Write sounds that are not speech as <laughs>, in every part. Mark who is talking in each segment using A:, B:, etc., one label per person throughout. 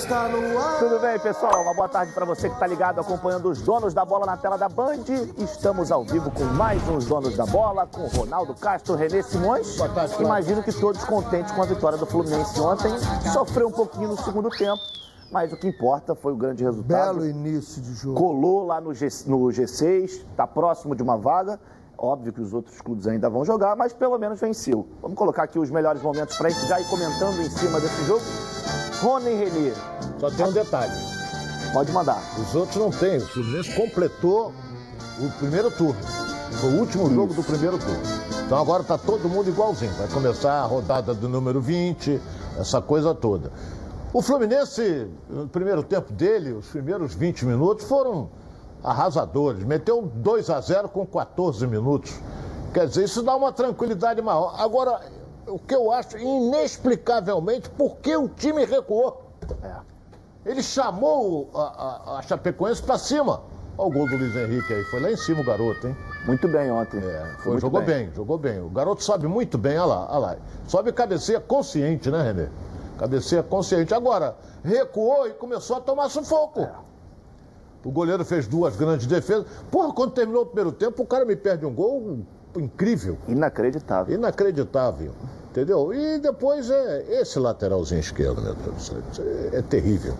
A: está no ar.
B: Tudo bem, pessoal? Uma boa tarde para você que está ligado acompanhando os donos da bola na tela da Band. Estamos ao vivo com mais uns donos da bola, com Ronaldo Castro, Renê Simões.
C: Boa tarde, Flávio.
B: Imagino que todos contentes com a vitória do Fluminense ontem. Sofreu um pouquinho no segundo tempo, mas o que importa foi o grande resultado.
A: Belo início de jogo.
B: Colou lá no, G, no G6, está próximo de uma vaga. Óbvio que os outros clubes ainda vão jogar, mas pelo menos venceu. Vamos colocar aqui os melhores momentos para a gente já ir comentando em cima desse jogo. Rony Renê,
C: Só tem um detalhe.
B: pode mandar.
C: Os outros não têm. O Fluminense completou o primeiro turno. Foi o último jogo do primeiro turno. Então agora está todo mundo igualzinho. Vai começar a rodada do número 20, essa coisa toda. O Fluminense, no primeiro tempo dele, os primeiros 20 minutos foram arrasadores. Meteu 2 a 0 com 14 minutos. Quer dizer, isso dá uma tranquilidade maior. Agora, o que eu acho, inexplicavelmente, por que o time recuou? Ele chamou a, a, a Chapecoense pra cima. Olha o gol do Luiz Henrique aí. Foi lá em cima o garoto, hein?
B: Muito bem ontem.
C: É, foi,
B: Muito
C: jogou bem. jogou bem. O garoto sobe muito bem, olha lá, olha lá. Sobe cabeceia consciente, né, Renê? Cabeceia consciente. Agora, recuou e começou a tomar sufoco. O goleiro fez duas grandes defesas. Porra, quando terminou o primeiro tempo, o cara me perde um gol incrível.
B: Inacreditável.
C: Inacreditável. Entendeu? E depois é esse lateralzinho esquerdo, meu Deus. Isso É, é terrível.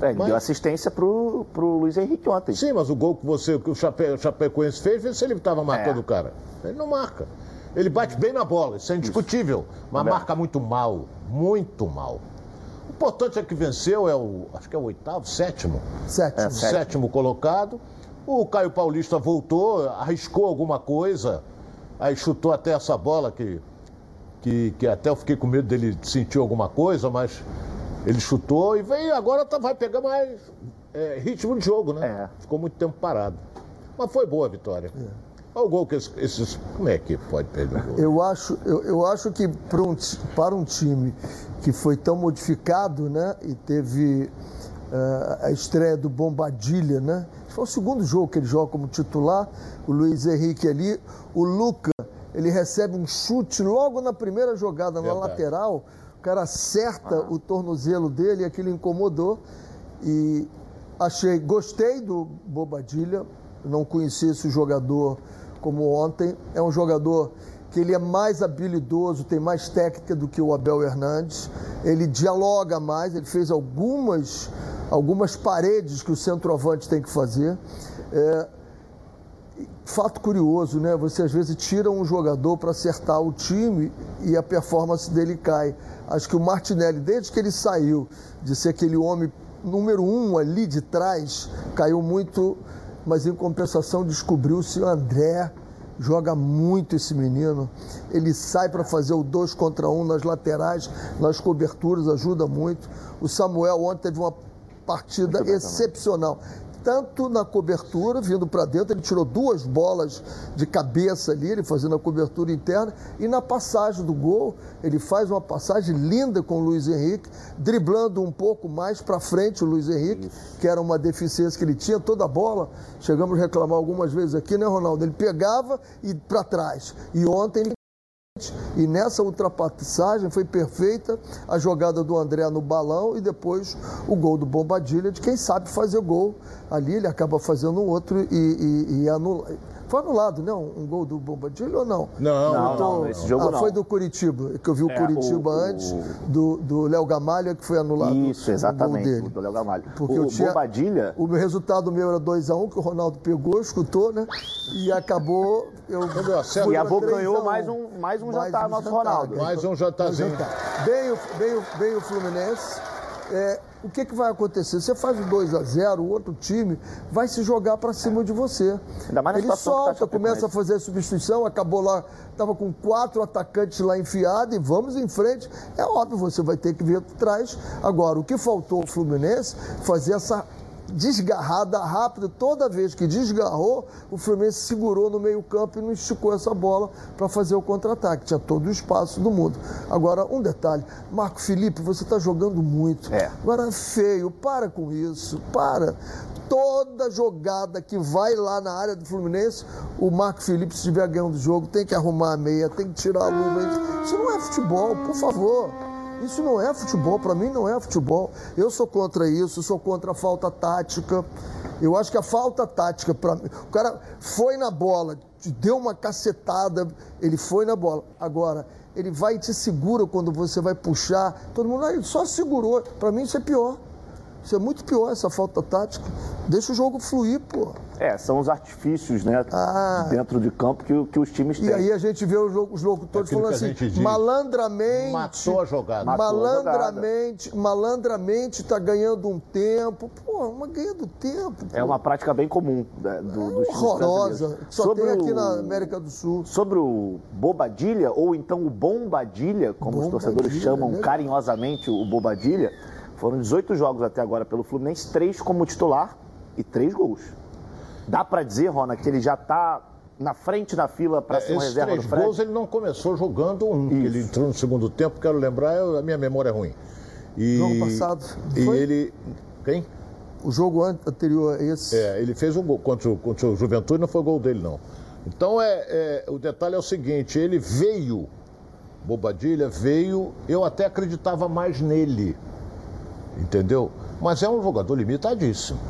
B: É,
C: Mas-
B: deu assistência pro, pro Luiz Henrique ontem.
C: Sim, mas o gol que você, que o Chape, o Chapecoense fez, vê se ele estava marcando
B: É.
C: o cara. Ele não marca. Ele bate bem na bola, isso é indiscutível. Mas
B: Também.
C: marca muito mal, muito mal. O importante é que venceu, é o, acho que é o oitavo, sétimo.
A: Sétimo.
B: É,
C: sétimo colocado. O Caio Paulista voltou, arriscou alguma coisa, aí chutou até essa bola que, que, que até eu fiquei com medo dele sentir alguma coisa, mas ele chutou e veio agora tá, vai pegar mais é, ritmo de jogo, né?
B: É.
C: Ficou muito tempo parado. Mas foi boa a vitória. Olha o gol que esses, esses- Como é que pode perder o gol?
A: Eu acho, eu, eu acho que para um, para um time que foi tão modificado, né? E teve eh, a estreia do Bombadilha, né? Foi o segundo jogo que ele joga como titular. O Luiz Henrique ali. O Luca, ele recebe um chute logo na primeira jogada, na
C: Verdade.
A: lateral. O cara acerta o tornozelo dele e aquilo incomodou. E achei, gostei do Bobadilha. Não conhecia esse jogador como ontem. É um jogador que ele é mais habilidoso, tem mais técnica do que o Abel Hernandes. Ele dialoga mais, ele fez algumas, algumas paredes que o centroavante tem que fazer. É, fato curioso, né? Você às vezes tira um jogador para acertar o time e a performance dele cai. Acho que o Martinelli, desde que ele saiu de ser aquele homem número um ali de trás, caiu muito, mas em compensação descobriu-se o André. Joga muito esse menino. Ele sai para fazer o dois contra um nas laterais, nas coberturas, ajuda muito. O Samuel ontem teve uma partida excepcional. Tanto na cobertura, vindo para dentro, ele tirou duas bolas de cabeça ali, ele fazendo a cobertura interna, e na passagem do gol, ele faz uma passagem linda com o Luiz Henrique, driblando um pouco mais para frente o Luiz Henrique, que era uma deficiência que ele tinha, toda a bola. Chegamos a reclamar algumas vezes aqui, né, Ronaldo? Ele pegava e para trás. E ontem ele e nessa ultrapassagem foi perfeita a jogada do André no balão e depois o gol do Bombadilha, de quem sabe fazer gol. Ali ele acaba fazendo um outro e, e, e anula. Foi anulado, né? Um, um gol do Bombadilha ou não?
C: Não,
B: Não,
A: Então,
B: não, esse jogo
A: ah,
B: não.
A: foi do Curitiba, que eu vi o
B: É,
A: Curitiba
B: o-
A: antes,
B: o-
A: do, do Léo Gamalha, que foi anulado.
B: Isso,
A: o gol
B: exatamente, do Léo Gamalho.
A: Porque
B: o
A: eu tinha,
B: Bobadilha,
A: O meu resultado meu era 2x1, que o Ronaldo pegou, escutou, né? E acabou. Eu
B: E a Boca
A: 3
B: ganhou
A: a 1.
B: mais um- mais um jantar, nosso Ronaldo.
C: Mais um jantarzinho.
A: Bem, o- bem, o- bem o Fluminense. É, o que, que vai acontecer? Você faz o 2 a 0 o outro time vai se jogar para cima de você.
B: Ainda mais
A: Ele
B: que tá
A: solta, começa a fazer a substituição, acabou lá, estava com quatro atacantes lá enfiados e vamos em frente. É óbvio, você vai ter que vir atrás. Agora, o que faltou ao Fluminense fazer essa desgarrada rápida. Toda vez que desgarrou, o Fluminense segurou no meio-campo e não esticou essa bola para fazer o contra-ataque. Tinha todo o espaço do mundo. Agora, um detalhe: Marco Felipe, você está jogando muito.
B: É.
A: Agora, é feio, para com isso, para. Toda jogada que vai lá na área do Fluminense, o Marco Felipe, se estiver ganhando o jogo, tem que arrumar a meia, tem que tirar a luva. Isso não é futebol, por favor. Isso não é futebol, para mim não é futebol. Eu sou contra isso, sou contra a falta tática. Eu acho que a falta tática, para. O cara foi na bola, deu uma cacetada, ele foi na bola. Agora, ele vai e te segura quando você vai puxar. Todo mundo aí só segurou. Para mim isso é pior. Isso é muito pior, essa falta tática. Deixa o jogo fluir, pô.
B: É, são os artifícios, né?
A: Ah.
B: Dentro de campo que, que os times têm.
A: E aí a gente vê os, os locutores
C: Aquilo
A: falando assim, malandramente.
C: Matou a jogada.
B: Matou a
A: malandramente, malandramente tá ganhando um tempo. Pô, mas ganhando tempo. Pô.
B: É uma prática bem comum né, do, dos times
A: horrorosa. Só
B: Sobre
A: tem aqui
B: o-
A: na América do Sul.
B: Sobre o Bobadilha, ou então o Bombadilha, como os
A: Bombadilha,
B: torcedores chamam
A: né?
B: carinhosamente o Bobadilha, foram 18 jogos até agora pelo Fluminense, três como titular e três gols. Dá pra dizer, Rona, que ele já tá na frente da fila para ser um
C: É, Esses
B: reserva
C: três
B: do Fred?
C: gols ele não começou jogando um, ele entrou no segundo tempo, quero lembrar, eu- a minha memória é ruim. E,
A: Jogo passado,
C: E
A: foi?
C: ele. Quem?
A: O jogo an- anterior a esse.
C: É, ele fez um gol contra o, contra o Juventude, não foi gol dele, não. Então, é, é, o detalhe é o seguinte: ele veio, Bobadilha veio, eu até acreditava mais nele, entendeu? Mas é um jogador limitadíssimo.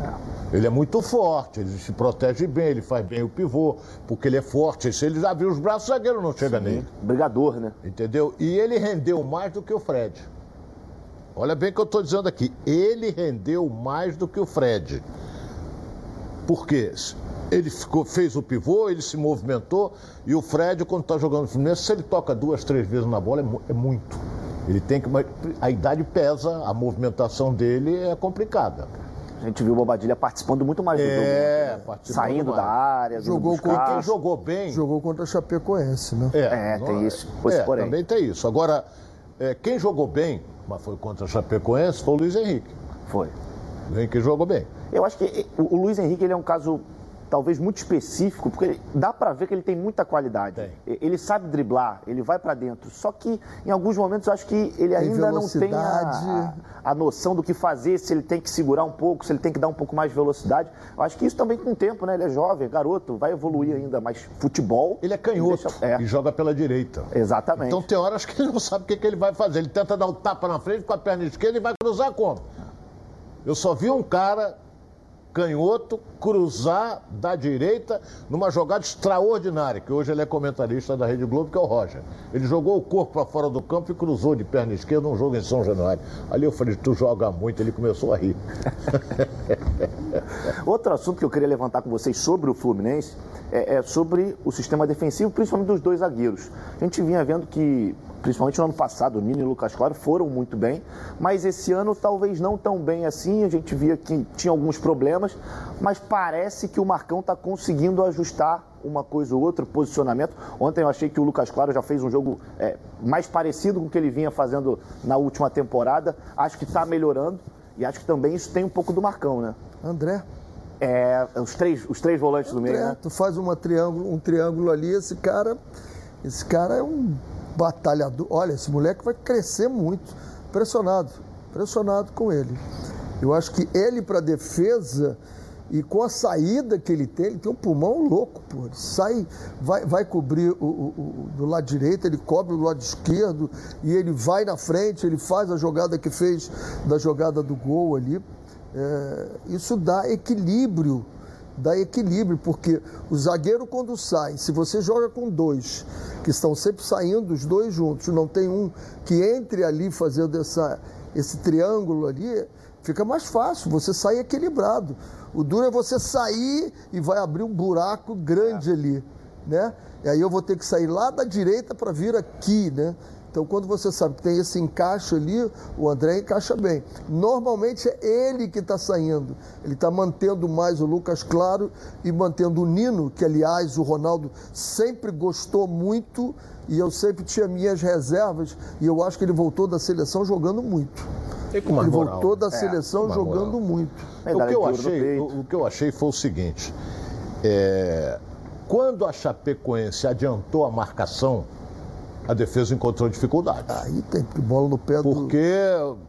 C: Ele é muito forte, ele se protege bem, ele faz bem o pivô, porque ele é forte. Se ele abrir os braços, o zagueiro não chega nele.
B: Brigador, né?
C: Entendeu? E ele rendeu mais do que o Fred. Olha bem o que eu estou dizendo aqui. Ele rendeu mais do que o Fred. Por quê? Ele ficou, fez o pivô, ele se movimentou e o Fred, quando está jogando no Fluminense, se ele toca duas, três vezes na bola, é, é muito. Ele tem que. mas A idade pesa, a movimentação dele é complicada.
B: A gente viu o Bobadilha participando muito mais do jogo.
C: É,
B: né?
C: participando
B: Saindo
C: mais.
B: da área,
A: Jogou com
B: buscar.
C: Quem jogou bem.
A: Jogou contra a Chapecoense, né?
B: É,
C: não
B: tem isso, esse
C: É,
B: porém.
C: também tem isso. Agora, é, quem jogou bem, mas foi contra a Chapecoense, foi o Luiz Henrique.
B: Foi.
C: O Henrique jogou bem.
B: Eu acho que o o Luiz Henrique ele é um caso talvez muito específico, porque dá pra ver que ele tem muita qualidade.
C: Tem.
B: Ele sabe driblar, ele vai pra dentro. Só que em alguns momentos eu acho que ele ainda não tem a,
A: velocidade.
B: a noção do que fazer, se ele tem que segurar um pouco, se ele tem que dar um pouco mais de velocidade. Eu acho que isso também com o tempo, né? Ele é jovem, garoto, vai evoluir ainda, mas futebol.
C: Ele é canhoto
B: deixa- é,
C: e joga pela direita.
B: exatamente.
C: Então tem horas que ele não sabe o que, que ele vai fazer. Ele tenta dar o tapa na frente com a perna esquerda e vai cruzar como? Eu só vi um cara canhoto cruzar da direita numa jogada extraordinária, que hoje ele é comentarista da Rede Globo, que é o Roger. Ele jogou o corpo para fora do campo e cruzou de perna esquerda num jogo em São Januário. Ali eu falei, tu joga muito, ele começou a rir. <laughs>
B: Outro assunto que eu queria levantar com vocês sobre o Fluminense é, é sobre o sistema defensivo, principalmente dos dois zagueiros. A gente vinha vendo que, principalmente no ano passado, o Nino e o Lucas Claro foram muito bem, mas esse ano talvez não tão bem assim. A gente via que tinha alguns problemas, mas parece que o Marcão está conseguindo ajustar uma coisa ou outra, posicionamento. Ontem eu achei que o Lucas Claro já fez um jogo é, mais parecido com o que ele vinha fazendo na última temporada. Acho que está melhorando e acho que também isso tem um pouco do Marcão, né?
A: André.
B: É, os três, os três volantes do meio,
A: André,
B: né?
A: tu faz uma triângulo, um triângulo ali, esse cara, esse cara é um batalhador. Olha, esse moleque vai crescer muito. Impressionado, impressionado com ele. Eu acho que ele para defesa e com a saída que ele tem, ele tem um pulmão louco, pô. Ele sai, vai, vai cobrir o, o- o- do lado direito, ele cobre do lado esquerdo e ele vai na frente, ele faz a jogada que fez da jogada do gol ali. É, isso dá equilíbrio, dá equilíbrio, porque o zagueiro quando sai, se você joga com dois, que estão sempre saindo os dois juntos, não tem um que entre ali fazendo essa, esse triângulo ali, fica mais fácil, você sai equilibrado. O duro é você sair e vai abrir um buraco grande ali, né? E aí eu vou ter que sair lá da direita para vir aqui, né? Então, quando você sabe que tem esse encaixe ali, o André encaixa bem. Normalmente é ele que está saindo. Ele está mantendo mais o Lucas Claro e mantendo o Nino, que, aliás, o Ronaldo sempre gostou muito e eu sempre tinha minhas reservas. E eu acho que ele voltou da seleção jogando muito. Ele
C: moral.
A: voltou da seleção
C: mais
A: jogando
C: moral.
A: muito.
B: Medalha
C: O que, eu achei, o, o que eu achei foi o seguinte: é, quando a Chapecoense adiantou a marcação, a defesa encontrou dificuldade.
A: Aí tem bola no pé do.
C: Porque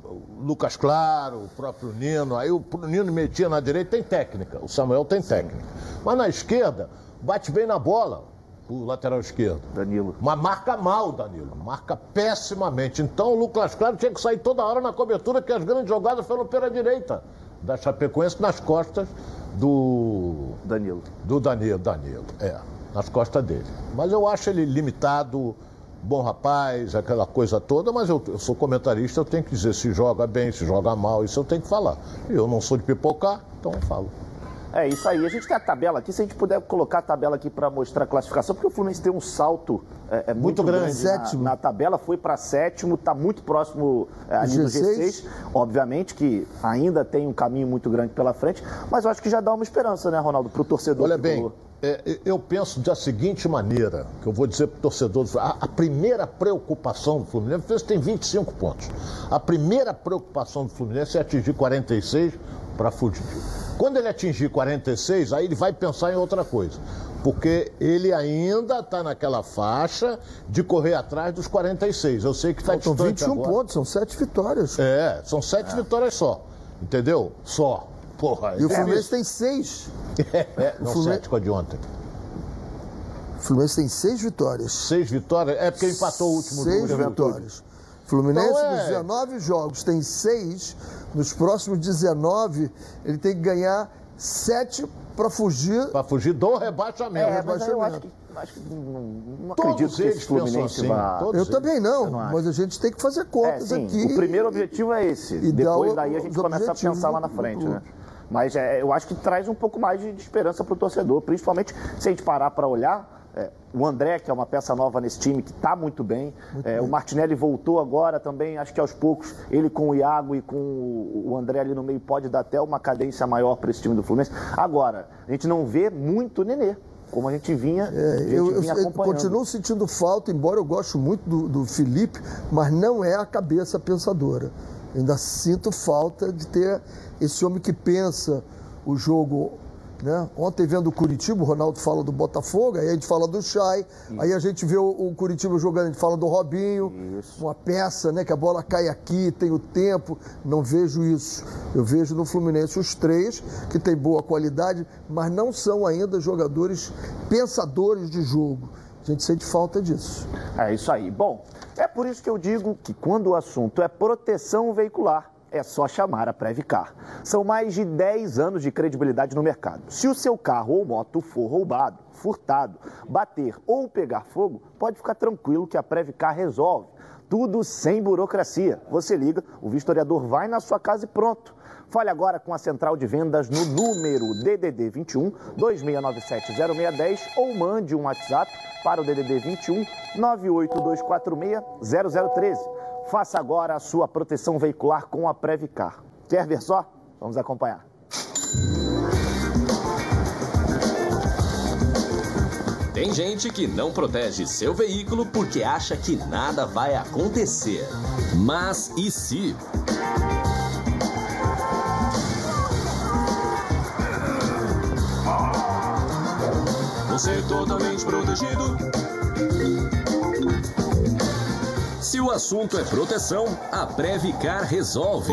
C: o Lucas Claro, o próprio Nino, aí o Nino metia na direita, tem técnica, o Samuel tem técnica. Mas na esquerda, bate bem na bola. o lateral esquerdo.
B: Danilo.
C: Mas marca mal, Danilo. Marca pessimamente. Então o Lucas Claro tinha que sair toda hora na cobertura, que as grandes jogadas foram pela direita da Chapecoense nas costas do.
B: Danilo.
C: Do Danilo, Danilo, é. Nas costas dele. Mas eu acho ele limitado, bom rapaz, aquela coisa toda, mas eu, eu sou comentarista, eu tenho que dizer se joga bem, se joga mal, isso eu tenho que falar. Eu não sou de pipocar, então eu falo.
B: É isso aí. A gente tem a tabela aqui. Se a gente puder colocar a tabela aqui para mostrar a classificação, porque o Fluminense tem um salto é, é muito, muito, grande, grande na, na, tabela. Foi para sétimo, está muito próximo é, ali G6. no G6. Obviamente que ainda tem um caminho muito grande pela frente, mas eu acho que já dá uma esperança, né, Ronaldo, para o torcedor.
C: Olha bem, é, eu penso da seguinte maneira, que eu vou dizer para o torcedor, a, a, primeira preocupação do Fluminense, o Fluminense tem 25 pontos. A primeira preocupação do Fluminense é atingir 46 para fugir. Quando ele atingir 46, aí ele vai pensar em outra coisa. Porque ele ainda está naquela faixa de correr atrás dos 46. Eu sei que está
A: distante 21 agora. pontos, são sete vitórias.
C: É, são sete é. vitórias só. Entendeu? Só. Porra,
A: e o é Fluminense tem seis. <laughs>
C: É, é não, Fluminense... sete com a de ontem.
A: O Fluminense tem seis vitórias.
C: Seis vitórias? É porque empatou o último
A: Seis vitórias. Fluminense, então, é... nos 19 jogos, tem seis nos próximos 19, ele tem que ganhar 7 para fugir.
C: Para fugir do rebaixamento. É,
B: mas eu acho que, acho que não, não acredito que esse Fluminense assim, vá.
A: Eu também não, não mas a gente tem que fazer contas é, sim, aqui.
B: O primeiro objetivo é esse. E Depois daí a gente começa a pensar lá na frente, né? Mas é, eu acho que traz um pouco mais de, de esperança para o torcedor, principalmente se a gente parar para olhar é, o André, que é uma peça nova nesse time, que está muito bem. Muito é, bem. O Martinelli voltou agora também, acho que aos poucos, ele com o Iago e com o André ali no meio pode dar até uma cadência maior para esse time do Fluminense. Agora, a gente não vê muito Nenê. Como a gente vinha, é, gente
A: eu, vinha eu, eu continuo sentindo falta, embora eu goste muito do, do Felipe, mas não é a cabeça pensadora. Eu ainda sinto falta de ter esse homem que pensa o jogo né? Ontem vendo o Curitiba, o Ronaldo fala do Botafogo, aí a gente fala do Chay, aí a gente vê o, o, Curitiba jogando, a gente fala do Robinho, isso. uma peça, né? Que a bola cai aqui, tem o tempo. Não vejo isso. Eu vejo no Fluminense os três, que tem boa qualidade, mas não são ainda jogadores pensadores de jogo. A gente sente falta disso.
B: É isso aí. Bom, é por isso que eu digo que quando o assunto é proteção veicular, é só chamar a Previcar. São mais de 10 anos de credibilidade no mercado. Se o seu carro ou moto for roubado, furtado, bater ou pegar fogo, pode ficar tranquilo que a Previcar resolve. Tudo sem burocracia. Você liga, o vistoriador vai na sua casa e pronto. Fale agora com a central de vendas no número DDD 21 2697 0610 ou mande um WhatsApp para o DDD 21 98246 0013. Faça agora a sua proteção veicular com a Previcar. Quer ver só? Vamos acompanhar.
D: Tem gente que não protege seu veículo porque acha que nada vai acontecer. Mas e se? Você totalmente protegido se o assunto é proteção, a Previcar resolve.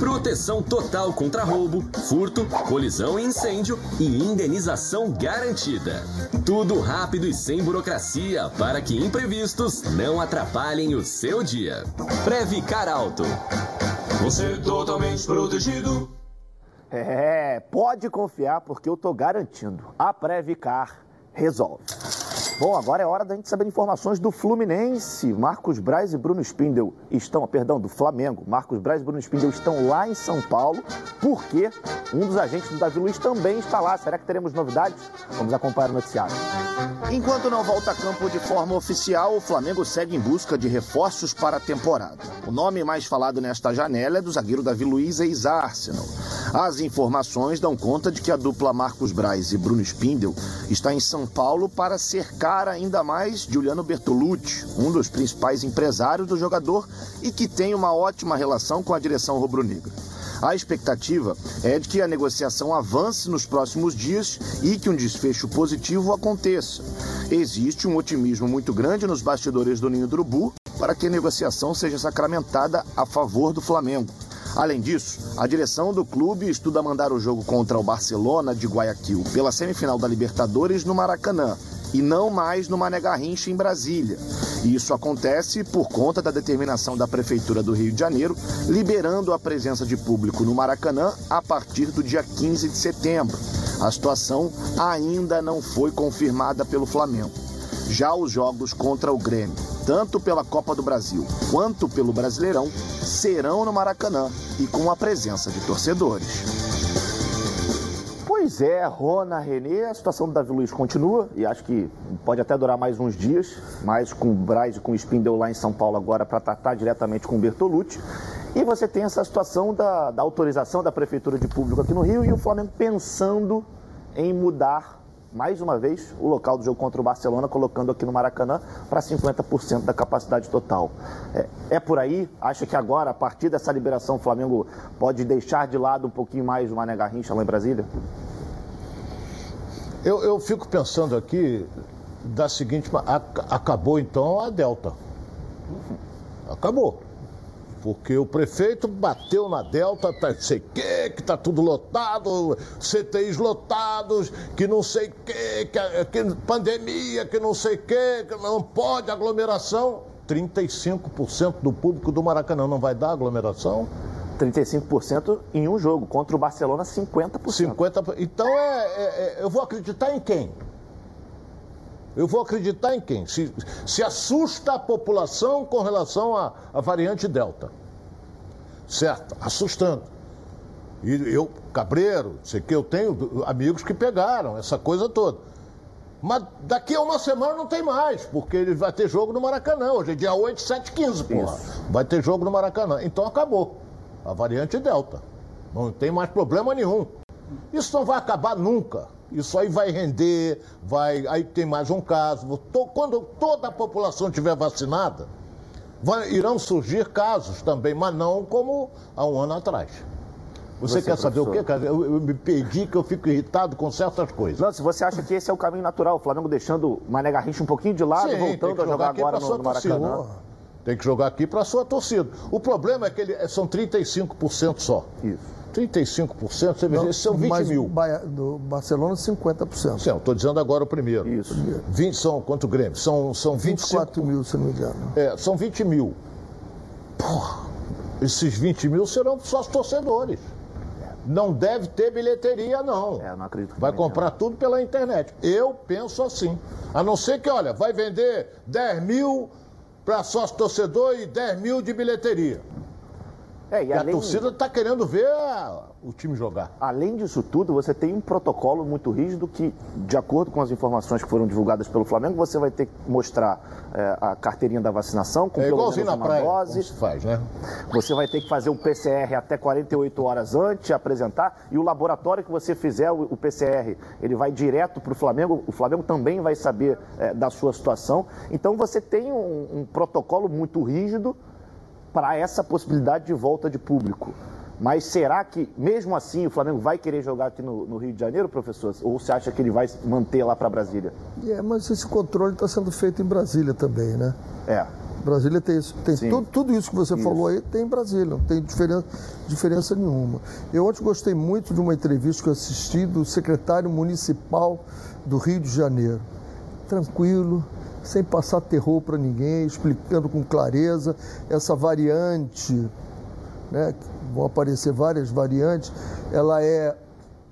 D: Proteção total contra roubo, furto, colisão e incêndio e indenização garantida. Tudo rápido e sem burocracia para que imprevistos não atrapalhem o seu dia. Previcar Alto. Você totalmente protegido.
B: É, pode confiar porque eu tô garantindo. A Previcar resolve. Bom, agora é hora da gente saber informações do Fluminense. Marcos Braz e Bruno Spindel estão, perdão, do Flamengo. Marcos Braz e Bruno Spindel estão lá em São Paulo, porque um dos agentes do Davi Luiz também está lá. Será que teremos novidades? Vamos acompanhar o noticiário. Enquanto não volta a campo de forma oficial, o Flamengo segue em busca de reforços para a temporada. O nome mais falado nesta janela é do zagueiro Davi Luiz, ex-Arsenal. As informações dão conta de que a dupla Marcos Braz e Bruno Spindel está em São Paulo para cercar ainda mais Juliano Bertolucci, um dos principais empresários do jogador e que tem uma ótima relação com a direção rubro-negra. A expectativa é de que a negociação avance nos próximos dias e que um desfecho positivo aconteça. Existe um otimismo muito grande nos bastidores do Ninho do Urubu para que a negociação seja sacramentada a favor do Flamengo. Além disso, a direção do clube estuda mandar o jogo contra o Barcelona de Guayaquil pela semifinal da Libertadores no Maracanã e não mais no Mané Garrincha em Brasília. Isso acontece por conta da determinação da Prefeitura do Rio de Janeiro, liberando a presença de público no Maracanã a partir do dia 15 de setembro. A situação ainda não foi confirmada pelo Flamengo. Já os jogos contra o Grêmio, tanto pela Copa do Brasil quanto pelo Brasileirão, serão no Maracanã e com a presença de torcedores. Pois é, Rona, Renê, a situação do Davi Luiz continua e acho que pode até durar mais uns dias, mais com o Braz e com o Spindel lá em São Paulo agora para tratar diretamente com o Bertolucci. E você tem essa situação da, da autorização da Prefeitura de Público aqui no Rio e o Flamengo pensando em mudar mais uma vez o local do jogo contra o Barcelona, colocando aqui no Maracanã para 50% da capacidade total. É, é, por aí? Acha que agora, a partir dessa liberação, o Flamengo pode deixar de lado um pouquinho mais o Mané Garrincha lá em Brasília?
C: Eu, eu fico pensando aqui da seguinte acabou então a Delta. Acabou. Porque o prefeito bateu na Delta, tá sei que, que tá tudo lotado, CTIs lotados, que não sei que, que, que pandemia, que não sei que, que não pode aglomeração. 35% do público do Maracanã não vai dar aglomeração?
B: 35% em um jogo, contra o Barcelona 50%.
C: 50%. Então é, é, é, eu vou acreditar em quem? Eu vou acreditar em quem? Se, se assusta a população com relação à, à variante Delta. Certo, assustando. E eu, Cabreiro, sei que eu tenho amigos que pegaram essa coisa toda. Mas daqui a uma semana não tem mais, porque ele vai ter jogo no Maracanã. Hoje é dia 8, 7, 15, porra. Vai ter jogo no Maracanã. Então acabou a variante Delta. Não tem mais problema nenhum. Isso não vai acabar nunca. Isso aí vai render, vai. Aí tem mais um caso. Quando toda a população estiver vacinada, vai, irão surgir casos também, mas não como há um ano atrás. Você, você quer saber professor? o quê, cara? Eu, eu, me perdi que eu fico irritado com certas coisas.
B: Não, se você acha que esse é o caminho natural, o Flamengo deixando o Mané Garrincha um pouquinho de lado, Sim, voltando a jogar agora no, no Maracanã.
C: Tem que jogar aqui para a sua torcida. O problema é que ele, é, são 35% só. Isso. 35%, você vê, são 20 mas mil.
A: Do Barcelona, 50%.
C: Sim, estou dizendo agora o primeiro. Isso. 20 são, quanto o Grêmio? São, são
A: 24 mil, se não me engano.
C: É, são 20 mil. Porra, esses 20 mil serão só os torcedores. Não deve ter bilheteria, não.
B: É, não acredito.
C: Vai comprar não. tudo pela internet. Eu penso assim. A não ser que, olha, vai vender 10 mil para sócio torcedor e 10 mil de bilheteria. É, e, além... a torcida está querendo ver o time jogar.
B: Além disso tudo, você tem um protocolo muito rígido que, de acordo com as informações que foram divulgadas pelo Flamengo, você vai ter que mostrar é, a carteirinha da vacinação com é pelo menos uma praia, dose.
C: se faz, né?
B: Você vai ter que fazer o PCR até 48 horas antes, apresentar, e o laboratório que você fizer o, o PCR, ele vai direto para o Flamengo. O Flamengo também vai saber é, da sua situação. Então você tem um, um protocolo muito rígido para essa possibilidade de volta de público. Mas será que, mesmo assim, o Flamengo vai querer jogar aqui no, no Rio de Janeiro, professor? Ou você acha que ele vai manter lá para Brasília?
A: É, mas esse controle está sendo feito em Brasília também, né?
B: É.
A: Brasília tem isso. Tem tudo, tudo, isso que você isso. falou aí tem em Brasília, não tem diferença, diferença nenhuma. Eu ontem gostei muito de uma entrevista que eu assisti do secretário municipal do Rio de Janeiro. Tranquilo, sem passar terror para ninguém, explicando com clareza essa variante, né, vão aparecer várias variantes, ela é,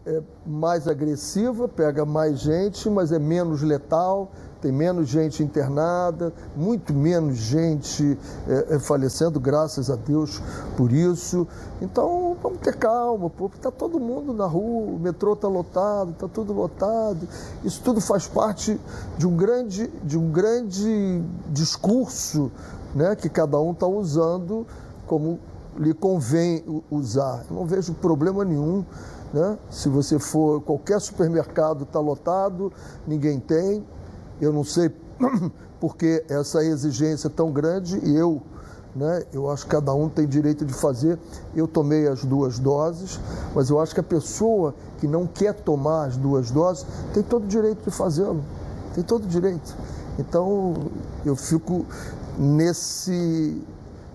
A: é mais agressiva, pega mais gente, mas é menos letal, tem menos gente internada, muito menos gente é, é, falecendo, graças a Deus por isso. Então vamos ter calma, porque está todo mundo na rua, o metrô está lotado, está tudo lotado. Isso tudo faz parte de um grande, de um grande discurso né, que cada um está usando como lhe convém usar. Eu não vejo problema nenhum. Né? Se você for, qualquer supermercado está lotado, ninguém tem. Eu não sei <clears throat> por que essa exigência tão grande e eu, né, eu acho que cada um tem direito de fazer. Eu tomei as duas doses, mas eu acho que a pessoa que não quer tomar as duas doses tem todo o direito de fazê-lo. Tem todo o direito. Então, eu fico nesse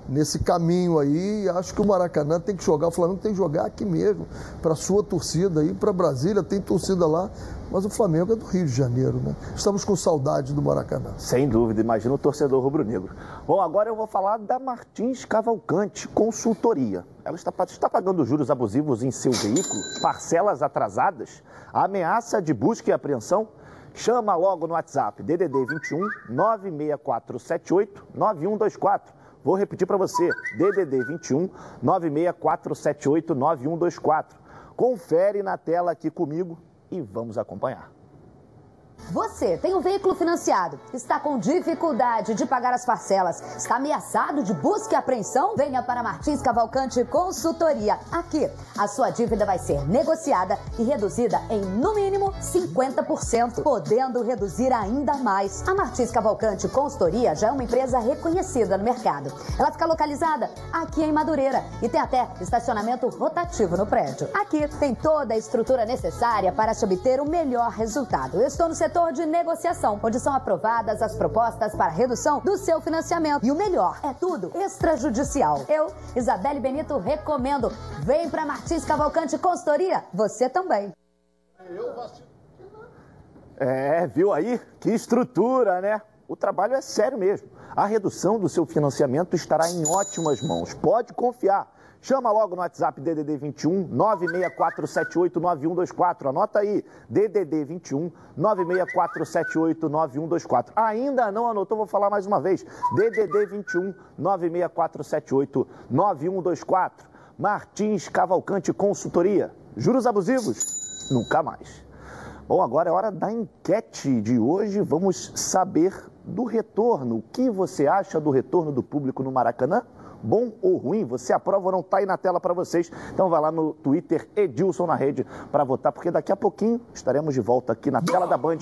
A: nesse caminho aí. Acho que o Maracanã tem que jogar, o Flamengo tem que jogar aqui mesmo, para sua torcida aí, para Brasília, tem torcida lá, mas o Flamengo é do Rio de Janeiro, né? Estamos com saudade do Maracanã.
B: Sem dúvida, imagina o torcedor rubro-negro. Bom, agora eu vou falar da Martins Cavalcante Consultoria. Ela está, está pagando juros abusivos em seu veículo, parcelas atrasadas, ameaça de busca e apreensão. Chama logo no WhatsApp, DDD 21 96478 9124. Vou repetir para você, DDD 21 96478 9124. Confere na tela aqui comigo e vamos acompanhar.
E: Você tem um veículo financiado, está com dificuldade de pagar as parcelas, está ameaçado de busca e apreensão? Venha para Martins Cavalcante Consultoria. Aqui, a sua dívida vai ser negociada e reduzida em no mínimo 50%, podendo reduzir ainda mais. A Martins Cavalcante Consultoria já é uma empresa reconhecida no mercado. Ela fica localizada aqui em Madureira e tem até estacionamento rotativo no prédio. Aqui tem toda a estrutura necessária para se obter o melhor resultado. Eu estou no setor setor de negociação, onde são aprovadas as propostas para redução do seu financiamento. E o melhor, é tudo extrajudicial. Eu, Isabelle Benito, recomendo. Vem para Martins Cavalcante Consultoria, você também.
B: É, viu aí? Que estrutura, né? O trabalho é sério mesmo. A redução do seu financiamento estará em ótimas mãos. Pode confiar. Chama logo no WhatsApp DDD 21 96478 9124. Anota aí, DDD 21 96478 9124. Ainda não anotou, vou falar mais uma vez. DDD 21 96478 9124. Martins Cavalcante Consultoria. Juros abusivos? Nunca mais. Bom, agora é hora da enquete de hoje. Vamos saber do retorno. O que você acha do retorno do público no Maracanã? Bom ou ruim, você aprova ou não, está aí na tela para vocês. Então vai lá no Twitter Edilson na rede para votar, porque daqui a pouquinho estaremos de volta aqui na tela da Band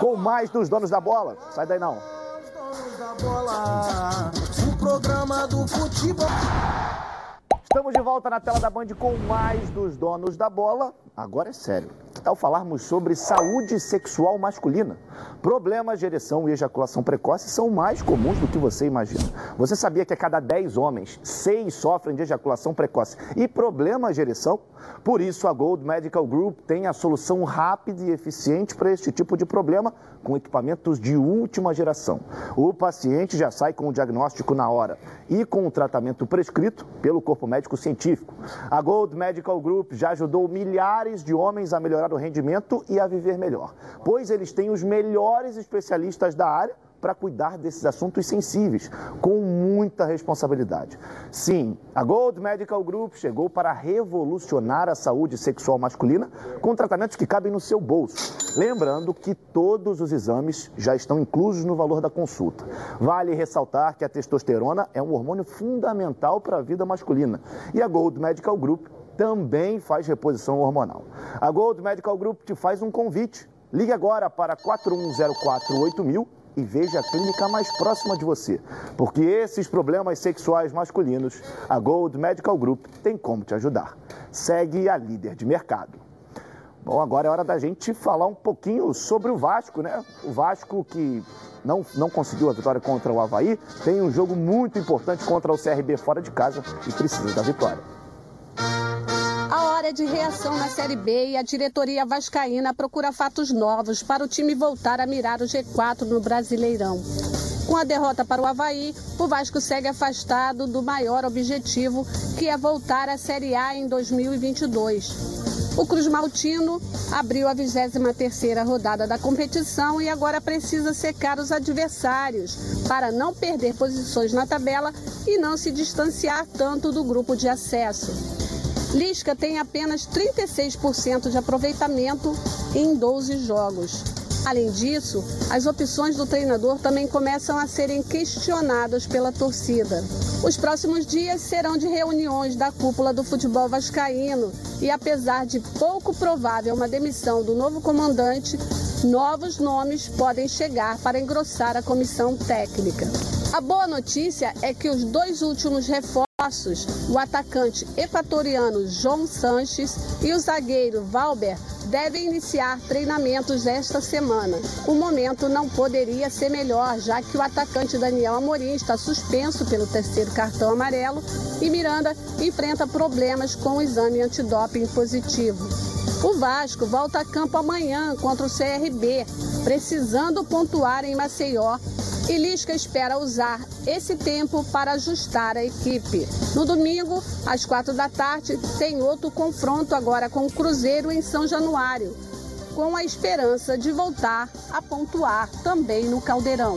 B: com mais dos donos da bola. Sai daí não. O programa do futebol. Estamos de volta na tela da Band com mais dos donos da bola. Agora é sério. Tal falarmos sobre saúde sexual masculina? Problemas de ereção e ejaculação precoce são mais comuns do que você imagina. Você sabia que a cada 10 homens, 6 sofrem de ejaculação precoce e problemas de ereção? Por isso, a Gold Medical Group tem a solução rápida e eficiente para este tipo de problema com equipamentos de última geração. O paciente já sai com o diagnóstico na hora e com o tratamento prescrito pelo corpo médico científico. A Gold Medical Group já ajudou milhares de homens a melhorar o rendimento e a viver melhor, pois eles têm os melhores especialistas da área para cuidar desses assuntos sensíveis, com muita responsabilidade. Sim, a Gold Medical Group chegou para revolucionar a saúde sexual masculina com tratamentos que cabem no seu bolso. Lembrando que todos os exames já estão inclusos no valor da consulta. Vale ressaltar que a testosterona é um hormônio fundamental para a vida masculina e a Gold Medical Group também faz reposição hormonal. A Gold Medical Group te faz um convite. Ligue agora para 41048000 e veja a clínica mais próxima de você, porque esses problemas sexuais masculinos, a Gold Medical Group tem como te ajudar. Segue a líder de mercado. Bom, agora é hora da gente falar um pouquinho sobre o Vasco, né? O Vasco que não, não conseguiu a vitória contra o Havaí, tem um jogo muito importante contra o CRB fora de casa e precisa da vitória
F: hora de reação na Série B e a diretoria vascaína procura fatos novos para o time voltar a mirar o G4 no Brasileirão. Com a derrota para o Havaí, o Vasco segue afastado do maior objetivo, que é voltar à Série A em 2022. O Cruz Maltino abriu a 23ª rodada da competição e agora precisa secar os adversários para não perder posições na tabela e não se distanciar tanto do grupo de acesso. Lisca tem apenas 36% de aproveitamento em 12 jogos. Além disso, as opções do treinador também começam a serem questionadas pela torcida. Os próximos dias serão de reuniões da cúpula do futebol vascaíno e, apesar de pouco provável uma demissão do novo comandante, novos nomes podem chegar para engrossar a comissão técnica. A boa notícia é que os dois últimos reforços o atacante equatoriano João Sanches e o zagueiro Valber devem iniciar treinamentos esta semana. O momento não poderia ser melhor, já que o atacante Daniel Amorim está suspenso pelo terceiro cartão amarelo e Miranda enfrenta problemas com o exame antidoping positivo. O Vasco volta a campo amanhã contra o CRB, precisando pontuar em Maceió e Lisca espera usar esse tempo para ajustar a equipe. No domingo, às quatro da tarde, tem outro confronto agora com o Cruzeiro em São Januário, com a esperança de voltar a pontuar também no Caldeirão.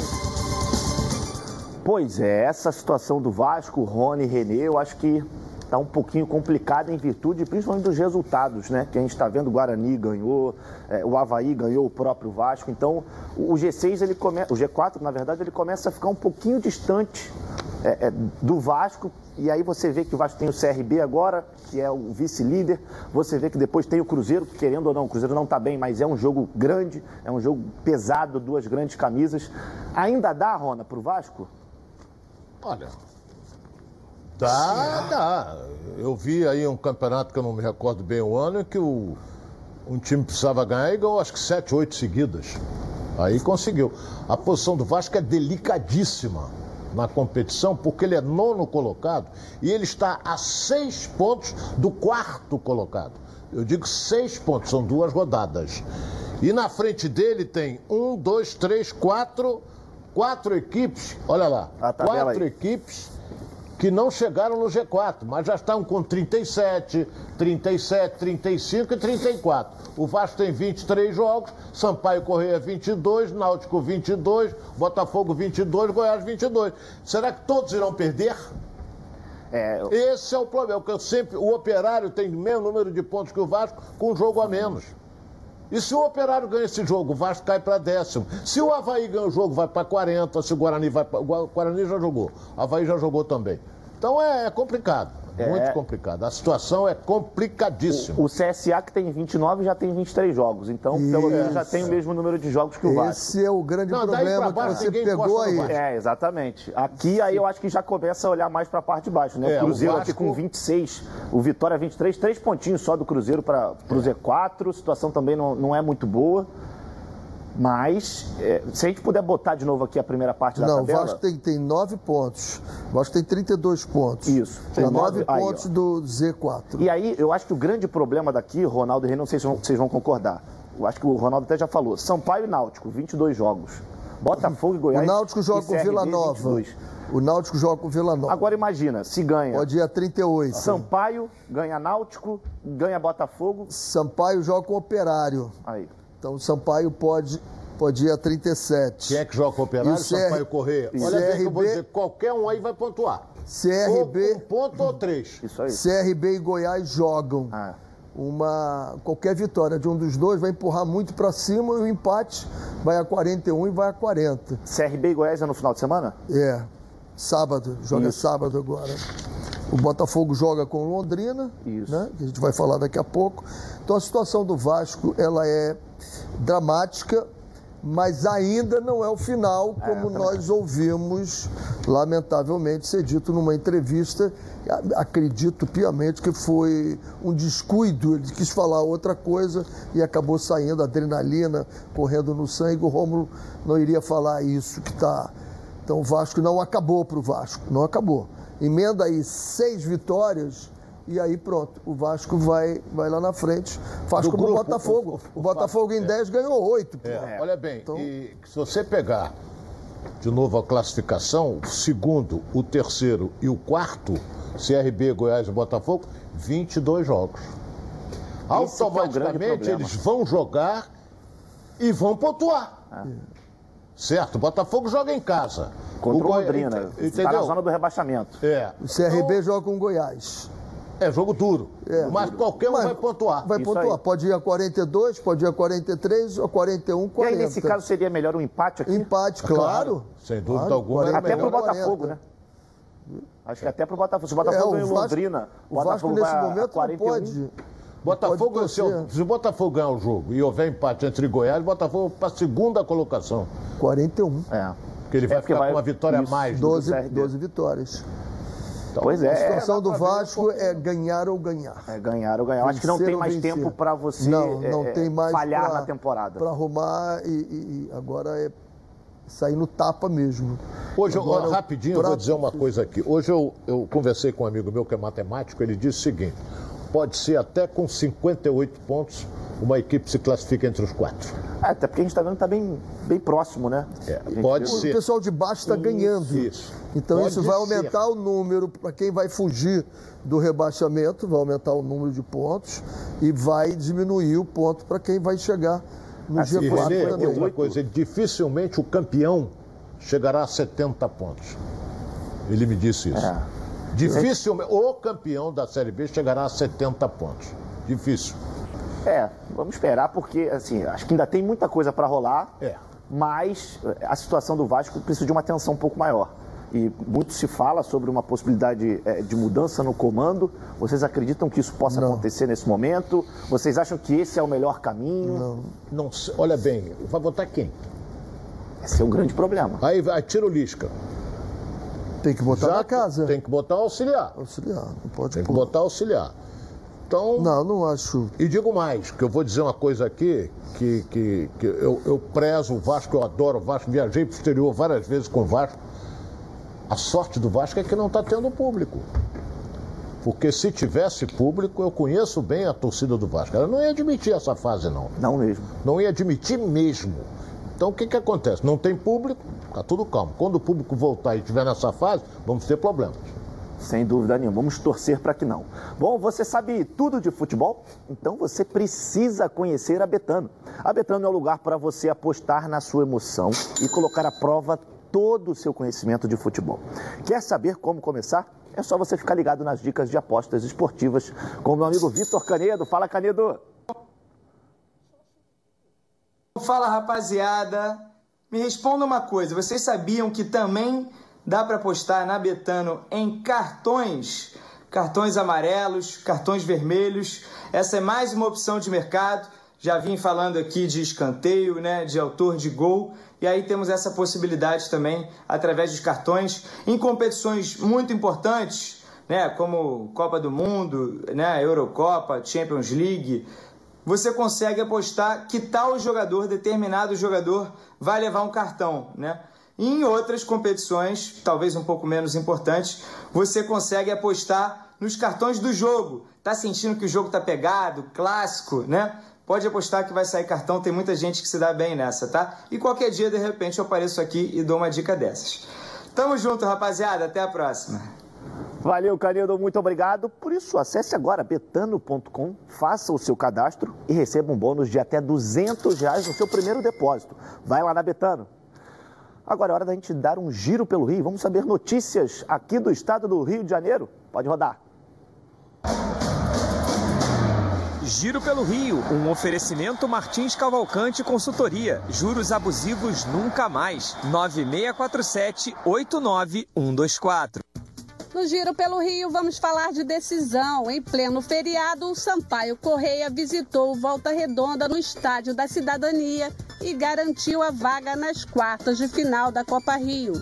B: Pois é, essa situação do Vasco, Rony e Renê, eu acho que está um pouquinho complicada em virtude principalmente dos resultados, né? Que a gente está vendo o Guarani ganhou, é, o Havaí ganhou o próprio Vasco. Então o G6, ele come... o G4, na verdade, ele começa a ficar um pouquinho distante é, é, do Vasco. E aí você vê que o Vasco tem o CRB agora, que é o vice-líder. Você vê que depois tem o Cruzeiro, que querendo ou não, o Cruzeiro não está bem, mas é um jogo grande, é um jogo pesado, duas grandes camisas. Ainda dá, Rona, para o Vasco?
C: Olha, Dá, dá. Eu vi aí um campeonato que eu não me recordo bem o ano, em que o, um time precisava ganhar e ganhou acho que sete, oito seguidas. Aí conseguiu. A posição do Vasco é delicadíssima na competição, porque ele é nono colocado e ele está a seis pontos do quarto colocado. Eu digo seis pontos, são duas rodadas. E na frente dele tem um, dois, três, quatro, quatro equipes. Olha lá, quatro aí. equipes que não chegaram no G4, mas já estão com 37, 37, 35 e 34. O Vasco tem 23 jogos, Sampaio Correia 22, Náutico 22, Botafogo 22, Goiás 22. Será que todos irão perder? É, eu... Esse é o problema, porque sempre o Operário tem o mesmo número de pontos que o Vasco com um jogo a menos. E se o Operário ganha esse jogo, o Vasco cai para décimo. Se o Havaí ganha o jogo, vai para 40. Se o Guarani vai para. O Guarani já jogou. O Havaí já jogou também. Então é complicado. É. Muito complicado. A situação é complicadíssima.
B: O, o, CSA, que tem 29, já tem 23 jogos. Então, Isso. pelo menos, já tem o mesmo número de jogos que o Vasco.
A: Esse é o grande Não, problema baixo, que você pegou aí.
B: É, exatamente. Aqui, aí eu acho que já começa a olhar mais para a parte de baixo, né? É, o Cruzeiro o Vasco... aqui com 26, o Vitória 23, três pontinhos só do Cruzeiro para o é. Z4. A situação também não, não é muito boa. Mas, é, se a gente puder botar de novo aqui a primeira parte da
A: Não,
B: tabela...
A: Não, o Vasco tem, tem nove pontos. O Vasco tem 32 pontos.
B: Isso.
A: Tem nove pontos do Z4.
B: E aí, eu acho que o grande problema daqui, Ronaldo e Rei, não sei se vocês vão concordar. Eu acho que o Ronaldo até já falou. Sampaio e Náutico, 22 jogos. Botafogo e Goiás.
A: O Náutico joga com Vila Nova. O Náutico joga com Vila Nova.
B: Agora imagina, se ganha.
A: Pode ir a 38.
B: Sampaio ganha Náutico, ganha Botafogo.
A: Sampaio joga com Operário.
B: Aí.
A: Então o Sampaio pode, pode ir a 37.
C: Quem é que joga com o Operário? CR... Sampaio Correia. Olha CRB... bem que eu vou dizer, qualquer um aí vai pontuar.
A: CRB.
C: Ou um ponto ou três.
A: Isso aí. CRB e Goiás jogam. Ah. Uma, qualquer vitória de um dos dois vai empurrar muito para cima e o empate vai a 41 e vai a 40.
B: CRB e Goiás é no final de semana?
A: É. Sábado, joga Isso. sábado agora. O Botafogo joga com Londrina, Isso. né? Que a gente vai falar daqui a pouco. Então a situação do Vasco ela é dramática, mas ainda não é o final, é, como é, nós ouvimos, lamentavelmente, ser dito numa entrevista. Acredito piamente que foi um descuido, ele quis falar outra coisa e acabou saindo adrenalina correndo no sangue. O Rômulo não iria falar isso que está. Então o Vasco não acabou para o Vasco, não acabou. Emenda aí seis vitórias e aí pronto, o Vasco vai, vai lá na frente, faz Do como grupo, o Botafogo. O, o, o, o Botafogo em é. 10 ganhou 8.
C: É. Olha bem, então... e se você pegar de novo a classificação, o segundo, o terceiro e o quarto, CRB, Goiás e Botafogo, 22 jogos. Esse é Automaticamente é eles vão jogar e vão pontuar. É. Certo, o Botafogo joga em casa.
B: Contra o, o Londrina, está na zona do rebaixamento.
A: É. O CRB então... joga com o Goiás.
C: É jogo duro. É, mas qualquer um mas vai pontuar.
A: Vai Isso pontuar. Aí. Pode ir a 42, pode ir a 43, a 41, 40.
B: E aí, nesse caso, seria melhor um empate aqui?
A: Empate, claro. claro.
C: Sem dúvida claro, alguma.
B: Até pro Botafogo, 40. né? Acho que até pro Botafogo. Se o Botafogo é, Londrina,
A: o Vasco nesse momento 41. não pode.
C: Botafogo, pode se, se, o Botafogo ganhar o jogo e houver empate entre Goiás, o Botafogo para a segunda colocação.
A: 41.
C: É. Porque ele vai é ficar vai... com uma vitória a mais.
A: 12, 12 vitórias.
C: Então,
B: Pois é.
A: A situação do
C: pra ver
A: Vasco é ganhar ou ganhar.
B: É ganhar ou ganhar. Acho que não
A: Vencer
B: tem mais
A: vencer.
B: tempo para você
A: não, não
B: é,
A: tem mais
B: falhar
A: pra-
B: na temporada.
A: Para arrumar e, e- e agora é sair no tapa mesmo.
C: Hoje, eu-
A: Agora,
C: rapidinho, eu vou dizer uma coisa aqui. Hoje eu, eu conversei com um amigo meu que é matemático, ele disse o seguinte: pode ser até com 58 pontos uma equipe se classifica entre os quatro.
B: É, até porque a gente está vendo que está bem, bem próximo, né?
C: É, pode
A: O
C: ser.
A: pessoal de baixo está ganhando.
C: isso.
A: Então
C: Pode
A: isso vai
C: ser.
A: aumentar o número para quem vai fugir do rebaixamento, vai aumentar o número de pontos e vai diminuir o ponto para quem vai chegar no
B: Assim,
C: E
A: G4
C: Renê,
A: também.
C: outra coisa, dificilmente o campeão chegará a 70 pontos. Ele me disse isso.
B: É.
C: Dificilmente o campeão da Série B chegará a 70 pontos. Difícil.
B: É, vamos esperar, porque assim, acho que ainda tem muita coisa para rolar.
C: É.
B: Mas eh, a situação do Vasco precisa de uma atenção um pouco maior. E muito se fala sobre uma possibilidade eh, de mudança no comando. Vocês acreditam que isso possa
A: Não.
B: acontecer nesse momento? Vocês acham que esse é o melhor caminho?
A: Não.
C: Não olha bem, vai votar quem?
B: Esse é um grande problema.
C: Aí, vai tira o Lisca.
A: Tem que botar
C: Já
A: na casa.
C: Tem que botar auxiliar.
A: Auxiliar, não pode
C: Tem que
A: pôr.
C: botar auxiliar. Então,
A: Não, não acho.
C: e digo mais, que eu vou dizer uma coisa aqui, que, que, que eu, eu prezo o Vasco, eu adoro o Vasco, viajei para o exterior várias vezes com o Vasco. A sorte do Vasco é que não está tendo público. Porque se tivesse público, eu conheço bem a torcida do Vasco. Ela não ia admitir essa fase, não.
B: Não mesmo.
C: Não ia admitir mesmo. Então o que, que acontece? Não tem público, tá tudo calmo. Quando o público voltar e estiver nessa fase, vamos ter problemas.
B: Sem dúvida nenhuma. Vamos torcer para que não. Bom, você sabe tudo de futebol? Então você precisa conhecer a Betano. A Betano é o lugar para você apostar na sua emoção e colocar à prova todo o seu conhecimento de futebol. Quer saber como começar? É só você ficar ligado nas dicas de apostas esportivas com o meu amigo Vitor Canedo. Fala, Canedo!
G: Fala rapaziada, me responda uma coisa: vocês sabiam que também dá para apostar na Betano em cartões? Cartões amarelos, cartões vermelhos. Essa é mais uma opção de mercado. Já vim falando aqui de escanteio, né, de autor de gol. E aí temos essa possibilidade também através dos cartões em competições muito importantes, né, como Copa do Mundo, né, Eurocopa, Champions League você consegue apostar que tal jogador, determinado jogador, vai levar um cartão, né? E em outras competições, talvez um pouco menos importantes, você consegue apostar nos cartões do jogo. Tá sentindo que o jogo tá pegado, clássico, né? Pode apostar que vai sair cartão, tem muita gente que se dá bem nessa, tá? E qualquer dia, de repente, eu apareço aqui e dou uma dica dessas. Tamo junto, rapaziada. Até a próxima.
B: Valeu, Canedo, muito obrigado. Por isso, acesse agora betano.com, faça o seu cadastro e receba um bônus de até 200 reais no seu primeiro depósito. Vai lá na Betano. Agora é hora da gente dar um giro pelo Rio. Vamos saber notícias aqui do estado do Rio de Janeiro. Pode rodar.
H: Giro pelo Rio, um oferecimento Martins Cavalcante Consultoria. Juros abusivos nunca mais. 9647-89124.
F: No Giro pelo Rio, vamos falar de decisão. Em pleno feriado, o Sampaio Correia visitou o Volta Redonda no Estádio da Cidadania e garantiu a vaga nas quartas de final da Copa Rio.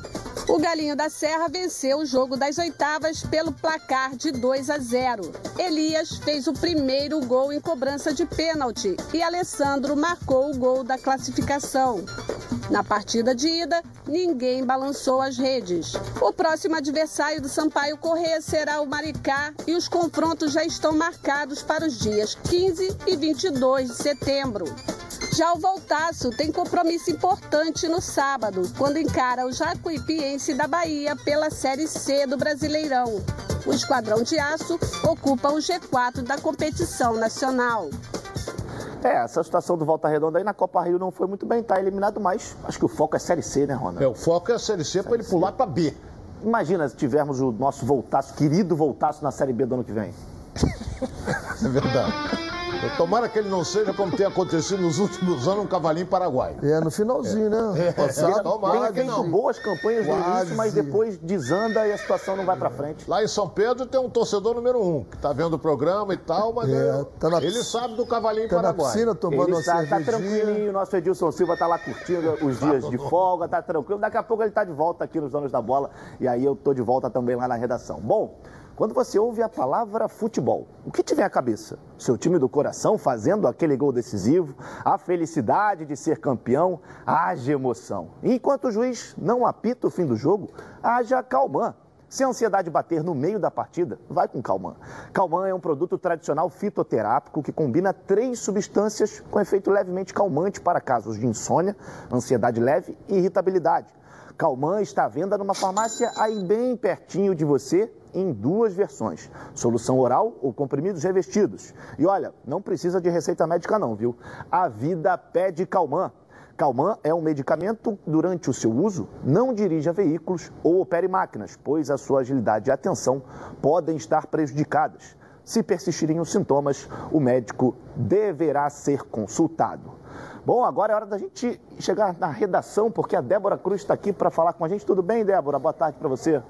F: O Galinho da Serra venceu o jogo das oitavas pelo placar de 2 a 0. Elias fez o primeiro gol em cobrança de pênalti e Alessandro marcou o gol da classificação. Na partida de ida, ninguém balançou as redes. O próximo adversário do Sampaio Corrêa será o Maricá e os confrontos já estão marcados para os dias 15 e 22 de setembro. Já o Voltaço tem compromisso importante no sábado, quando encara o Jacuipiense da Bahia pela Série C do Brasileirão. O Esquadrão de Aço ocupa o G4 da competição nacional.
B: É, essa situação do Volta Redonda aí na Copa Rio não foi muito bem, tá eliminado, mas acho que o foco é Série C, né, Ronald?
C: É, o foco é a Série C para ele pular para B.
B: Imagina se tivermos o nosso Voltaço, querido Voltaço, na Série B do ano que vem. <laughs>
C: É verdade. Tomara que ele não seja como tem acontecido nos últimos anos, um cavalinho paraguai.
A: É, no finalzinho, né? Passado,
C: tomara
B: Tem
C: que
B: feito
C: não.
B: boas campanhas no
A: Quase.
B: início, mas depois desanda e a situação não vai pra frente.
C: Lá em São Pedro tem um torcedor número um, que tá vendo o programa e tal, mas
A: É,
C: ele-
A: tá na-
C: ele sabe do cavalinho
A: Tá na
C: paraguai.
A: piscina tomando
B: Ele tá
A: cervejinha.
B: tranquilinho, o nosso Edilson Silva tá lá curtindo os dias de folga, tá tranquilo. Daqui a pouco ele tá de volta aqui nos Donos da Bola e aí eu tô de volta também lá na redação. Bom, quando você ouve a palavra futebol, o que te vem à cabeça? Seu time do coração fazendo aquele gol decisivo, a felicidade de ser campeão, haja emoção. E enquanto o juiz não apita o fim do jogo, haja calmã. Se a ansiedade bater no meio da partida, vai com Calman. Calman é um produto tradicional fitoterápico que combina três substâncias com efeito levemente calmante para casos de insônia, ansiedade leve e irritabilidade. Calman está à venda numa farmácia aí bem pertinho de você em duas versões: solução oral ou comprimidos revestidos. E olha, não precisa de receita médica não, viu? A vida pede Calman. Calman é um medicamento durante o seu uso, não dirija veículos ou opere máquinas, pois a sua agilidade e atenção podem estar prejudicadas. Se persistirem os sintomas, o médico deverá ser consultado. Bom, agora é hora da gente chegar na redação, porque a Débora Cruz está aqui para falar com a gente. Tudo bem, Débora? Boa tarde para você.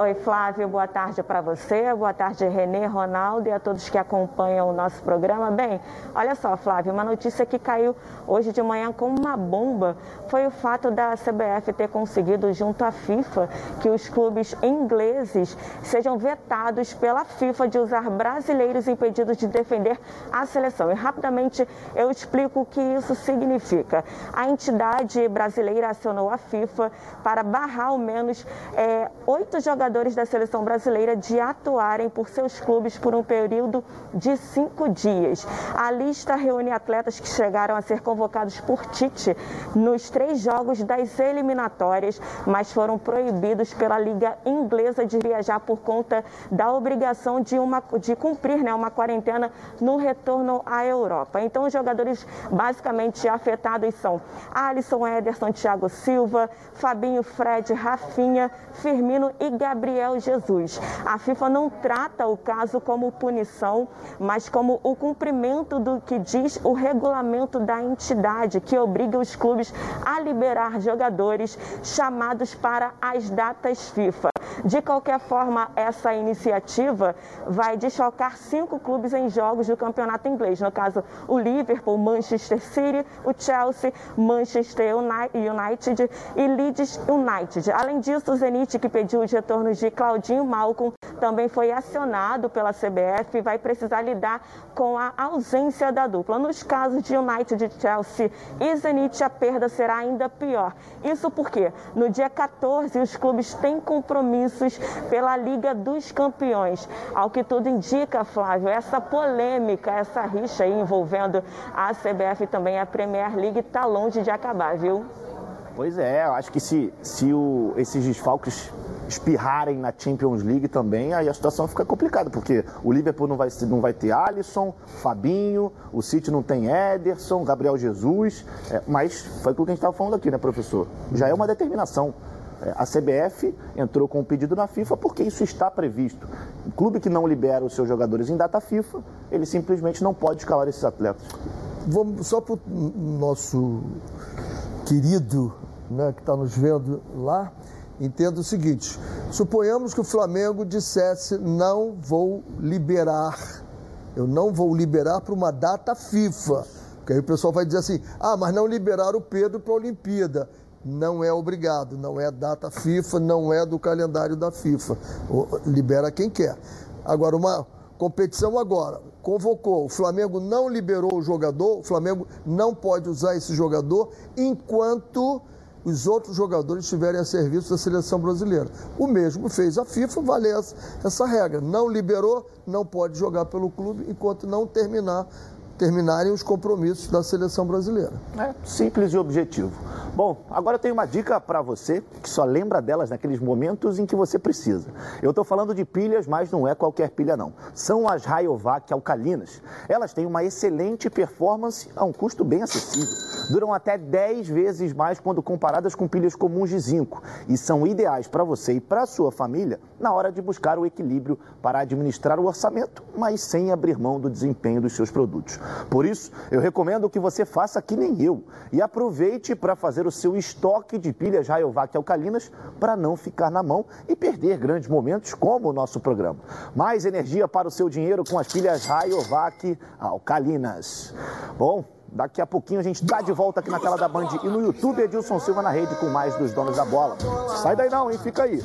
I: Oi, Flávio, boa tarde para você, boa tarde, Renê, Ronaldo e a todos que acompanham o nosso programa. Bem, olha só, Flávio, uma notícia que caiu hoje de manhã como uma bomba foi o fato da CBF ter conseguido, junto à FIFA, que os clubes ingleses sejam vetados pela FIFA de usar brasileiros impedidos de defender a seleção. E rapidamente eu explico o que isso significa. A entidade brasileira acionou a FIFA para barrar ao menos é, oito jogadores da seleção brasileira de atuarem por seus clubes por um período de cinco dias. A lista reúne atletas que chegaram a ser convocados por Tite nos três jogos das eliminatórias, mas foram proibidos pela Liga Inglesa de viajar por conta da obrigação de, uma, de cumprir né, uma quarentena no retorno à Europa. Então, os jogadores basicamente afetados são Alisson, Ederson, Thiago Silva, Fabinho, Fred, Rafinha, Firmino e Gabriel Jesus. A FIFA não trata o caso como punição, mas como o cumprimento do que diz o regulamento da entidade, que obriga os clubes a liberar jogadores chamados para as datas FIFA. De qualquer forma, essa iniciativa vai desfocar cinco clubes em jogos do campeonato inglês. No caso, o Liverpool, Manchester City, o Chelsea, Manchester United e Leeds United. Além disso, o Zenit, que pediu os de Claudinho Malcolm, também foi acionado pela CBF e vai precisar lidar com a ausência da dupla. Nos casos de United, Chelsea e Zenit, a perda será ainda pior. Isso porque no dia 14 os clubes têm compromissos pela Liga dos Campeões. Ao que tudo indica, Flávio, essa polêmica, essa rixa envolvendo a CBF e também a Premier League está longe de acabar, viu?
B: Pois é, eu acho que se, se o, esses desfalques espirrarem na Champions League também, aí a situação fica complicada, porque o Liverpool não vai, não vai ter Alisson, Fabinho, o City não tem Ederson, Gabriel Jesus, é, mas foi aquilo que a gente estava falando aqui, né, professor? Já é uma determinação. É, a CBF entrou com um pedido na FIFA porque isso está previsto. O clube que não libera os seus jogadores em data FIFA, ele simplesmente não pode escalar esses atletas.
A: Vamos só para o nosso querido né, que está nos vendo lá, entenda o seguinte: suponhamos que o Flamengo dissesse não vou liberar, eu não vou liberar para uma data FIFA. Porque aí o pessoal vai dizer assim: ah, mas não liberaram o Pedro para a Olimpíada. Não é obrigado, não é data FIFA, não é do calendário da FIFA. Libera quem quer. Agora, uma competição agora, convocou, o Flamengo não liberou o jogador, o Flamengo não pode usar esse jogador enquanto os outros jogadores estiverem a serviço da seleção brasileira. O mesmo fez a FIFA, vale essa, essa regra. Não liberou, não pode jogar pelo clube enquanto não terminar terminarem os compromissos da seleção brasileira.
B: É simples e objetivo. Bom, agora eu tenho uma dica para você que só lembra delas naqueles momentos em que você precisa. Eu estou falando de pilhas, mas não é qualquer pilha não. São as Rayovac alcalinas. Elas têm uma excelente performance a um custo bem acessível. Duram até 10 vezes mais quando comparadas com pilhas comuns de zinco e são ideais para você e para sua família na hora de buscar o equilíbrio para administrar o orçamento, mas sem abrir mão do desempenho dos seus produtos. Por isso, eu recomendo que você faça que nem eu e aproveite para fazer o seu estoque de pilhas Rayovac alcalinas para não ficar na mão e perder grandes momentos como o nosso programa. Mais energia para o seu dinheiro com as pilhas Rayovac alcalinas. Bom, Daqui a pouquinho a gente está de volta aqui na tela da Band e no YouTube Edilson Silva na rede com mais dos donos da bola. Sai daí não, hein? Fica aí.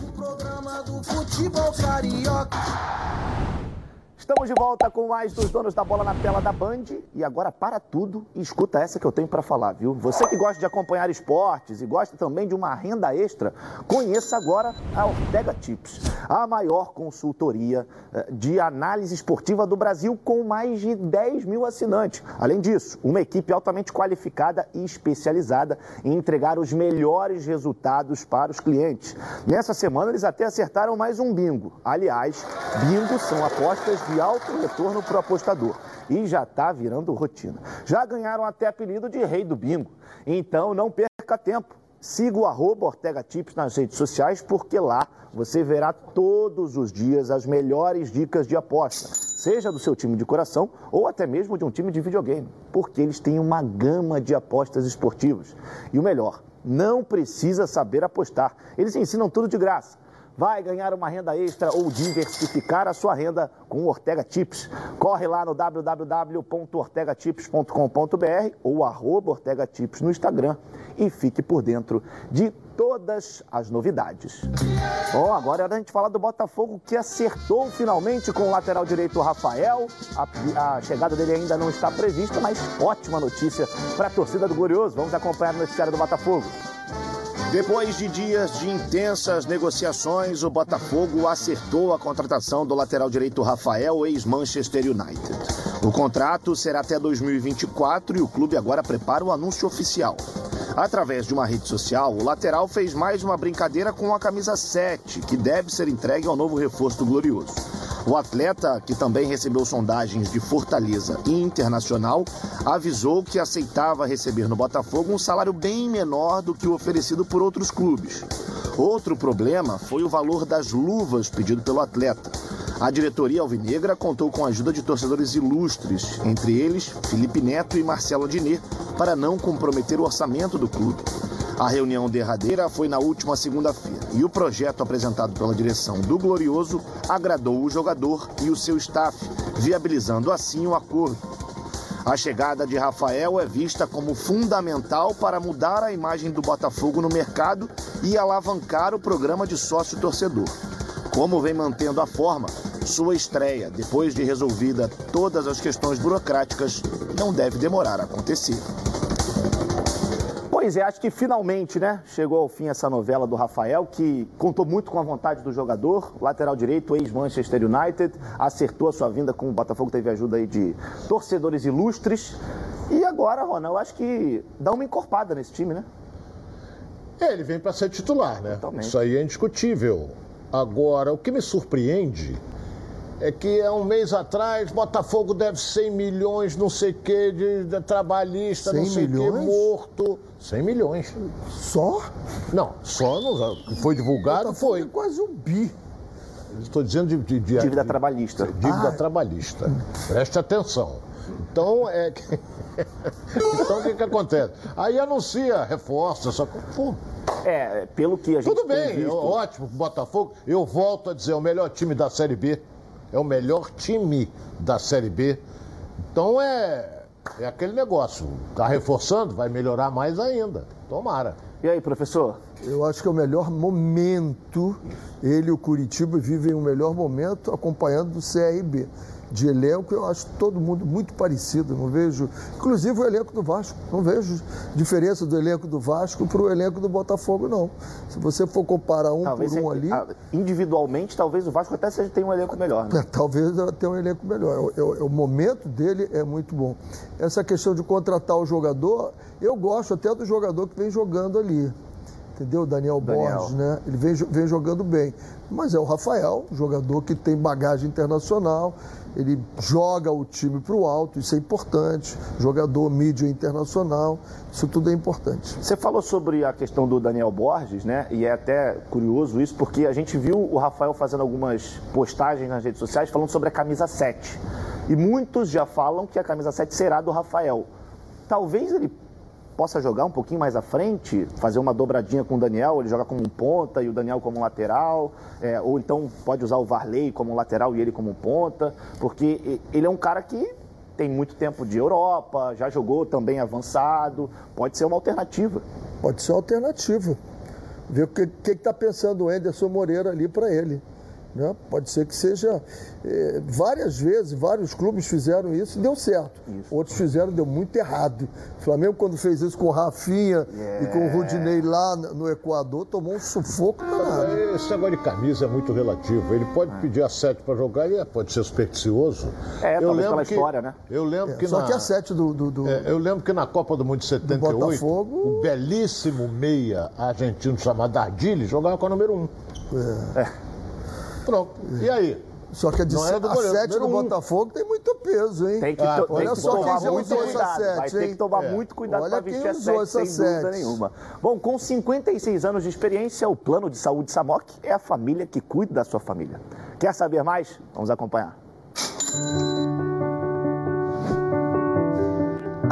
B: Estamos de volta com mais dos donos da bola na tela da Band. E agora para tudo escuta essa que eu tenho para falar, viu? Você que gosta de acompanhar esportes e gosta também de uma renda extra, conheça agora a Ortega Tips, a maior consultoria eh, de análise esportiva do Brasil com mais de 10 mil assinantes. Além disso, uma equipe altamente qualificada e especializada em entregar os melhores resultados para os clientes. Nessa semana eles até acertaram mais um bingo. Aliás, bingos são apostas de de alto retorno para o apostador e já está virando rotina. Já ganharam até apelido de rei do bingo. Então não perca tempo. Siga o arroba Ortega Tips nas redes sociais, porque lá você verá todos os dias as melhores dicas de aposta, seja do seu time de coração ou até mesmo de um time de videogame, porque eles têm uma gama de apostas esportivas. E o melhor, não precisa saber apostar, eles ensinam tudo de graça vai ganhar uma renda extra ou diversificar a sua renda com Ortega Tips. Corre lá no www.ortegatips.com.br ou arroba Ortega Tips no Instagram e fique por dentro de todas as novidades. Bom, agora é hora da gente falar do Botafogo que acertou finalmente com o lateral direito Rafael. A, a chegada dele ainda não está prevista, mas ótima notícia para a torcida do Glorioso. Vamos acompanhar o noticiário do Botafogo.
C: Depois de dias de intensas negociações, o Botafogo acertou a contratação do lateral direito Rafael, ex-Manchester United. O contrato será até 2024 e o clube agora prepara o anúncio oficial. Através de uma rede social, o lateral fez mais uma brincadeira com a camisa 7, que deve ser entregue ao novo reforço do Glorioso. O atleta, que também recebeu sondagens de Fortaleza e Internacional, avisou que aceitava receber no Botafogo um salário bem menor do que o oferecido por outros clubes. Outro problema foi o valor das luvas pedido pelo atleta. A diretoria alvinegra contou com a ajuda de torcedores ilustres, entre eles Felipe Neto e Marcelo Diné, para não comprometer o orçamento do clube. A reunião derradeira foi na última segunda-feira e o projeto apresentado pela direção do Glorioso agradou o jogador e o seu staff, viabilizando assim o acordo. A chegada de Rafael é vista como fundamental para mudar a imagem do Botafogo no mercado e alavancar o programa de sócio-torcedor. Como vem mantendo a forma, sua estreia, depois de resolvida todas as questões burocráticas, não deve demorar a acontecer.
B: Pois é, acho que finalmente, né, chegou ao fim essa novela do Rafael, que contou muito com a vontade do jogador, lateral direito, ex-Manchester United, acertou a sua vinda com o Botafogo, teve ajuda aí de torcedores ilustres. E agora, Ronald, eu acho que dá uma encorpada nesse time, né?
C: É, ele vem para ser titular, né? Totalmente. Isso aí é indiscutível. Agora, o que me surpreende é que há um mês atrás, Botafogo deve 100 milhões, não sei o quê, de, de trabalhista, não sei o quê, morto. 100 milhões.
A: Só?
C: Não, só não. Foi divulgado, Botafogo foi. É
A: quase um bi.
C: Estou dizendo de, de, de
B: dívida trabalhista.
C: Dívida ah. trabalhista. Preste atenção. Então, é que... <laughs> então o que, que acontece? Aí anuncia reforça, só que, pô,
B: é, pelo que a gente
C: Tudo bem,
B: visto...
C: ótimo pro Botafogo. Eu volto a dizer, o melhor time da Série B é o melhor time da Série B. Então é, é aquele negócio. Está reforçando, vai melhorar mais ainda. Tomara.
B: E aí, professor?
A: Eu acho que é o melhor momento. Ele e o Curitiba vivem o melhor momento acompanhando o CRB de elenco, eu acho todo mundo muito parecido. Não vejo, inclusive o elenco do Vasco, não vejo diferença do elenco do Vasco para o elenco do Botafogo, não. Se você for comparar um talvez por um ali.
B: Individualmente, talvez o Vasco até seja, tenha um elenco melhor. Né?
A: É, <laughs> talvez tenha um elenco melhor. O, o, o momento dele é muito bom. Essa questão de contratar o jogador, eu gosto até do jogador que vem jogando ali entendeu? Daniel, Daniel. Borges, né? Ele vem, vem jogando bem. Mas é o Rafael, jogador que tem bagagem internacional, ele joga o time para o alto, isso é importante. Jogador mídia internacional, isso tudo é importante.
B: Você falou sobre a questão do Daniel Borges, né? E é até curioso isso, porque a gente viu o Rafael fazendo algumas postagens nas redes sociais falando sobre a camisa 7. E muitos já falam que a camisa 7 será do Rafael. Talvez ele possa jogar um pouquinho mais à frente, fazer uma dobradinha com o Daniel, ele joga como um ponta e o Daniel como um lateral, é, ou então pode usar o Varley como um lateral e ele como um ponta, porque ele é um cara que tem muito tempo de Europa, já jogou também avançado, pode ser uma alternativa.
A: Pode ser uma alternativa. Ver o que está pensando o Anderson Moreira ali para ele. Né? Pode ser que seja. É, várias vezes, vários clubes fizeram isso e deu certo. Isso. Outros fizeram deu muito errado. O Flamengo, quando fez isso com o Rafinha yeah. e com o Rudinei lá no Equador, tomou um sufoco danado.
C: Esse negócio de camisa é muito relativo. Ele pode é. pedir a sete para jogar e pode ser supersticioso.
B: É, eu lembro pela que, história, né?
C: Eu lembro
A: é,
C: que
A: só
C: na,
A: que a sete do. do, do
C: eu lembro que na Copa do Mundo de 78, Botafogo... o belíssimo meia argentino chamado Ardili jogava com a número um. É. Pronto. E aí?
A: Só que a, de, a goleiro, 7 do Botafogo tem muito peso, hein?
B: Tem que, ah, olha tem que só tomar muito cuidado. 7, vai ter que tomar é. muito cuidado para vestir a 7, sem 7. dúvida nenhuma. Bom, com 56 anos de experiência, o plano de saúde Samok é a família que cuida da sua família. Quer saber mais? Vamos acompanhar.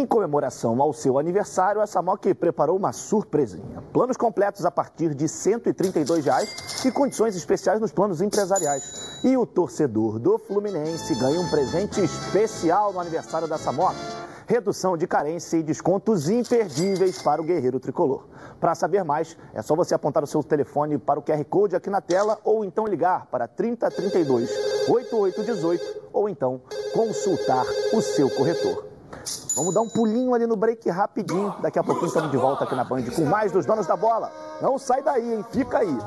B: Em comemoração ao seu aniversário, a Samok preparou uma surpresinha. Planos completos a partir de 132 reais e condições especiais nos planos empresariais. E o torcedor do Fluminense ganha um presente especial no aniversário da Samok. Redução de carência e descontos imperdíveis para o guerreiro tricolor. Para saber mais, é só você apontar o seu telefone para o QR Code aqui na tela ou então ligar para 3032 8818 ou então consultar o seu corretor. Vamos dar um pulinho ali no break rapidinho. Daqui a pouquinho estamos de volta aqui na Band com mais dos donos da bola. Não sai daí, hein? Fica aí.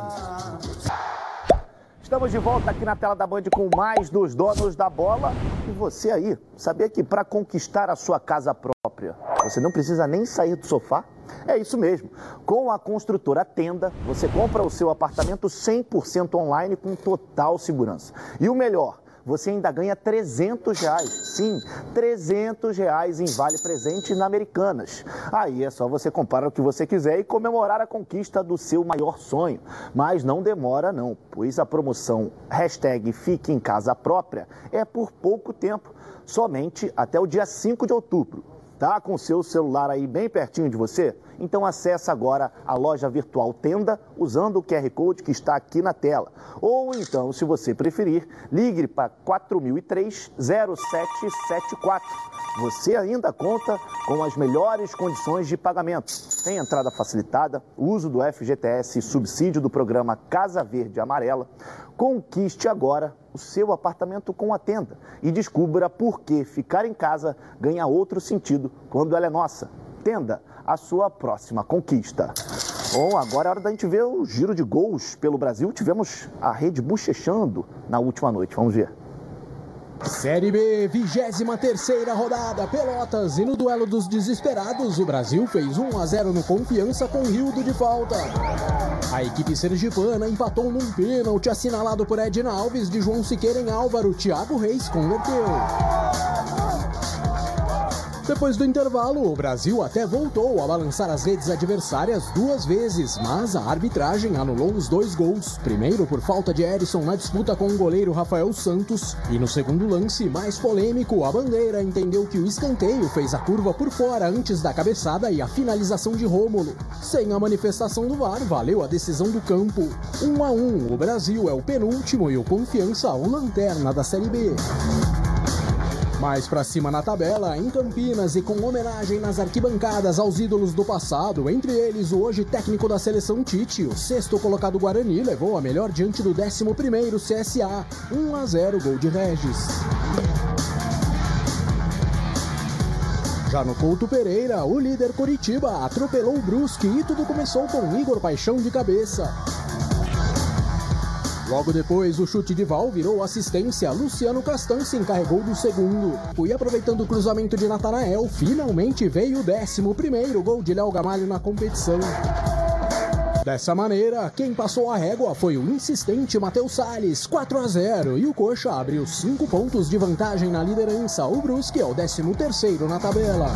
B: Estamos de volta aqui na tela da Band com mais dos donos da bola. E você aí, sabia que para conquistar a sua casa própria, você não precisa nem sair do sofá? É isso mesmo. Com a construtora Tenda, você compra o seu apartamento 100% online com total segurança. E o melhor, você ainda ganha 300 reais. Sim, 300 reais em vale presente na Americanas. Aí é só você comprar o que você quiser e comemorar a conquista do seu maior sonho. Mas não demora não, pois a promoção hashtag Fique em Casa Própria é por pouco tempo, somente até o dia 5 de outubro. Tá com o seu celular aí bem pertinho de você? Então acesse agora a loja virtual Tenda usando o QR Code que está aqui na tela. Ou então, se você preferir, ligue para 4003 0774. Você ainda conta com as melhores condições de pagamento. Tem entrada facilitada, uso do FGTS e subsídio do programa Casa Verde Amarela. Conquiste agora o seu apartamento com a tenda e descubra por que ficar em casa ganha outro sentido quando ela é nossa. Tenda a sua próxima conquista. Bom, agora é hora da gente ver o giro de gols pelo Brasil. Tivemos a rede bochechando na última noite. Vamos ver.
J: Série B, 23 rodada, Pelotas. E no duelo dos desesperados, o Brasil fez 1 a 0 no Confiança com Rildo de falta. A equipe sergipana empatou num pênalti assinalado por Edna Alves de João Siqueira em Álvaro. Thiago Reis converteu. Depois do intervalo, o Brasil até voltou a balançar as redes adversárias duas vezes, mas a arbitragem anulou os dois gols. Primeiro por falta de Erisson na disputa com o goleiro Rafael Santos, e no segundo lance, mais polêmico, a bandeira entendeu que o escanteio fez a curva por fora antes da cabeçada e a finalização de Rômulo. Sem a manifestação do VAR, valeu a decisão do campo. 1 um a 1, um, o Brasil é o penúltimo e o Confiança o lanterna da Série B. Mais pra cima na tabela, em Campinas e com homenagem nas arquibancadas aos ídolos do passado, entre eles o hoje técnico da seleção Tite, o sexto colocado Guarani levou a melhor diante do 11 primeiro CSA, 1 a 0 gol de Regis. Já no Couto Pereira, o líder Coritiba atropelou o Brusque e tudo começou com Igor Paixão de cabeça. Logo depois, o chute de Val virou assistência. Luciano Castan se encarregou do segundo. E aproveitando o cruzamento de Natanael, finalmente veio o décimo primeiro gol de Léo Gamalho na competição. Dessa maneira, quem passou a régua foi o insistente Matheus Salles, 4 a 0, e o Coxa abriu 5 pontos de vantagem na liderança. O Brusque é o 13 terceiro na tabela.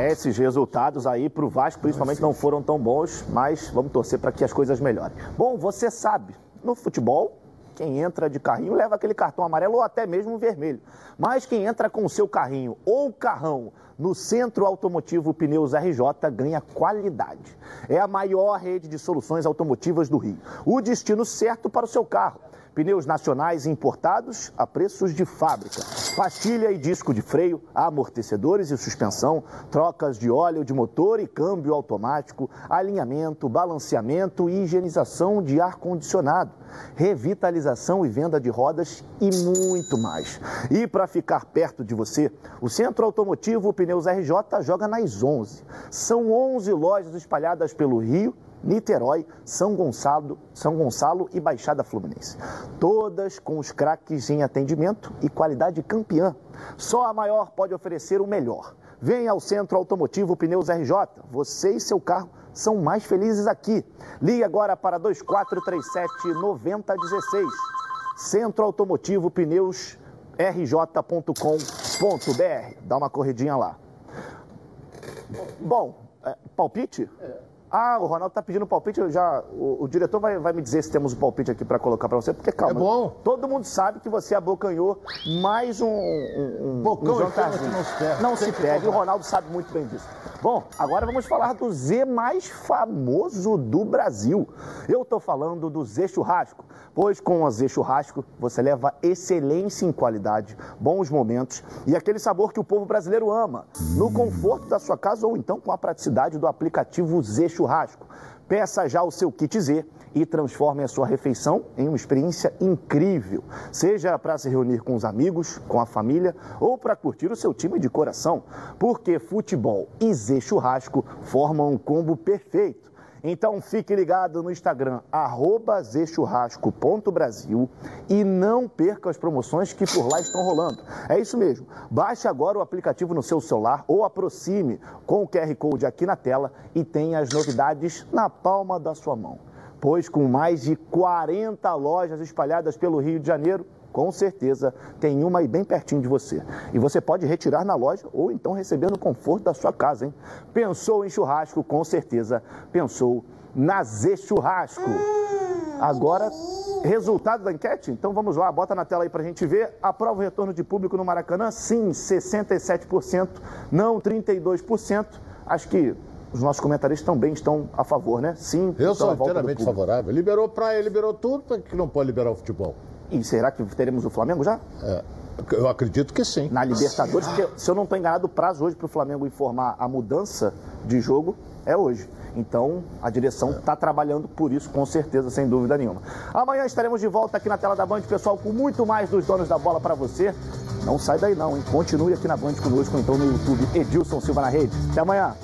B: É, esses resultados aí para o Vasco principalmente não foram tão bons, mas vamos torcer para que as coisas melhorem. Bom, você sabe, no futebol, quem entra de carrinho leva aquele cartão amarelo ou até mesmo vermelho. Mas quem entra com o seu carrinho ou carrão no Centro Automotivo Pneus RJ ganha qualidade. É a maior rede de soluções automotivas do Rio. O destino certo para o seu carro. Pneus nacionais importados a preços de fábrica. Pastilha e disco de freio, amortecedores e suspensão, trocas de óleo de motor e câmbio automático, alinhamento, balanceamento e higienização de ar-condicionado, revitalização e venda de rodas e muito mais. E para ficar perto de você, o Centro Automotivo Pneus RJ joga nas 11. São 11 lojas espalhadas pelo Rio Niterói, São Gonçalo, São Gonçalo e Baixada Fluminense. Todas com os craques em atendimento e qualidade campeã. Só a maior pode oferecer o melhor. Venha ao Centro Automotivo Pneus RJ. Você e seu carro são mais felizes aqui. Ligue agora para 2437 9016. Centro Automotivo Pneus rj.com.br. Dá uma corridinha lá. Bom, é, palpite? É. Ah, o Ronaldo tá pedindo palpite, já, o, o, diretor vai, vai me dizer se temos um palpite aqui para colocar para você, porque calma.
C: É bom.
B: Todo mundo sabe que você abocanhou mais um, um, um,
C: Bocão
B: um jantarzinho.
C: Não se perde.
B: Não se perde, o Ronaldo sabe muito bem disso. Bom, agora vamos falar do Z mais famoso do Brasil. Eu estou falando do Z Churrasco, pois com o Z Churrasco você leva excelência em qualidade, bons momentos e aquele sabor que o povo brasileiro ama, no conforto da sua casa ou então com a praticidade do aplicativo Z Churrasco. Peça já o seu kit Z e transforme a sua refeição em uma experiência incrível. Seja para se reunir com os amigos, com a família ou para curtir o seu time de coração, porque futebol e Z Churrasco formam um combo perfeito. Então fique ligado no Instagram, zchurrasco.brasil e não perca as promoções que por lá estão rolando. É isso mesmo. Baixe agora o aplicativo no seu celular ou aproxime com o QR Code aqui na tela e tenha as novidades na palma da sua mão pois com mais de 40 lojas espalhadas pelo Rio de Janeiro, com certeza tem uma aí bem pertinho de você. E você pode retirar na loja ou então receber no conforto da sua casa, hein? Pensou em churrasco, com certeza pensou na Z Churrasco. Agora, resultado da enquete? Então vamos lá, bota na tela aí pra gente ver. Aprova o retorno de público no Maracanã? Sim, 67%, não 32%. Acho que os nossos comentaristas também estão a favor, né? Sim.
C: Eu sou inteiramente favorável. Liberou praia, liberou tudo, que não pode liberar o futebol?
B: E será que teremos o Flamengo já?
C: É. Eu acredito que sim.
B: Na Libertadores, porque se eu não estou enganado, o prazo hoje para o Flamengo informar a mudança de jogo é hoje. Então, a direção está trabalhando por isso, com certeza, sem dúvida nenhuma. Amanhã estaremos de volta aqui na tela da Band, pessoal, com muito mais dos donos da bola para você. Não sai daí não, hein? Continue aqui na Band conosco, então no YouTube, Edilson Silva na rede. Até amanhã.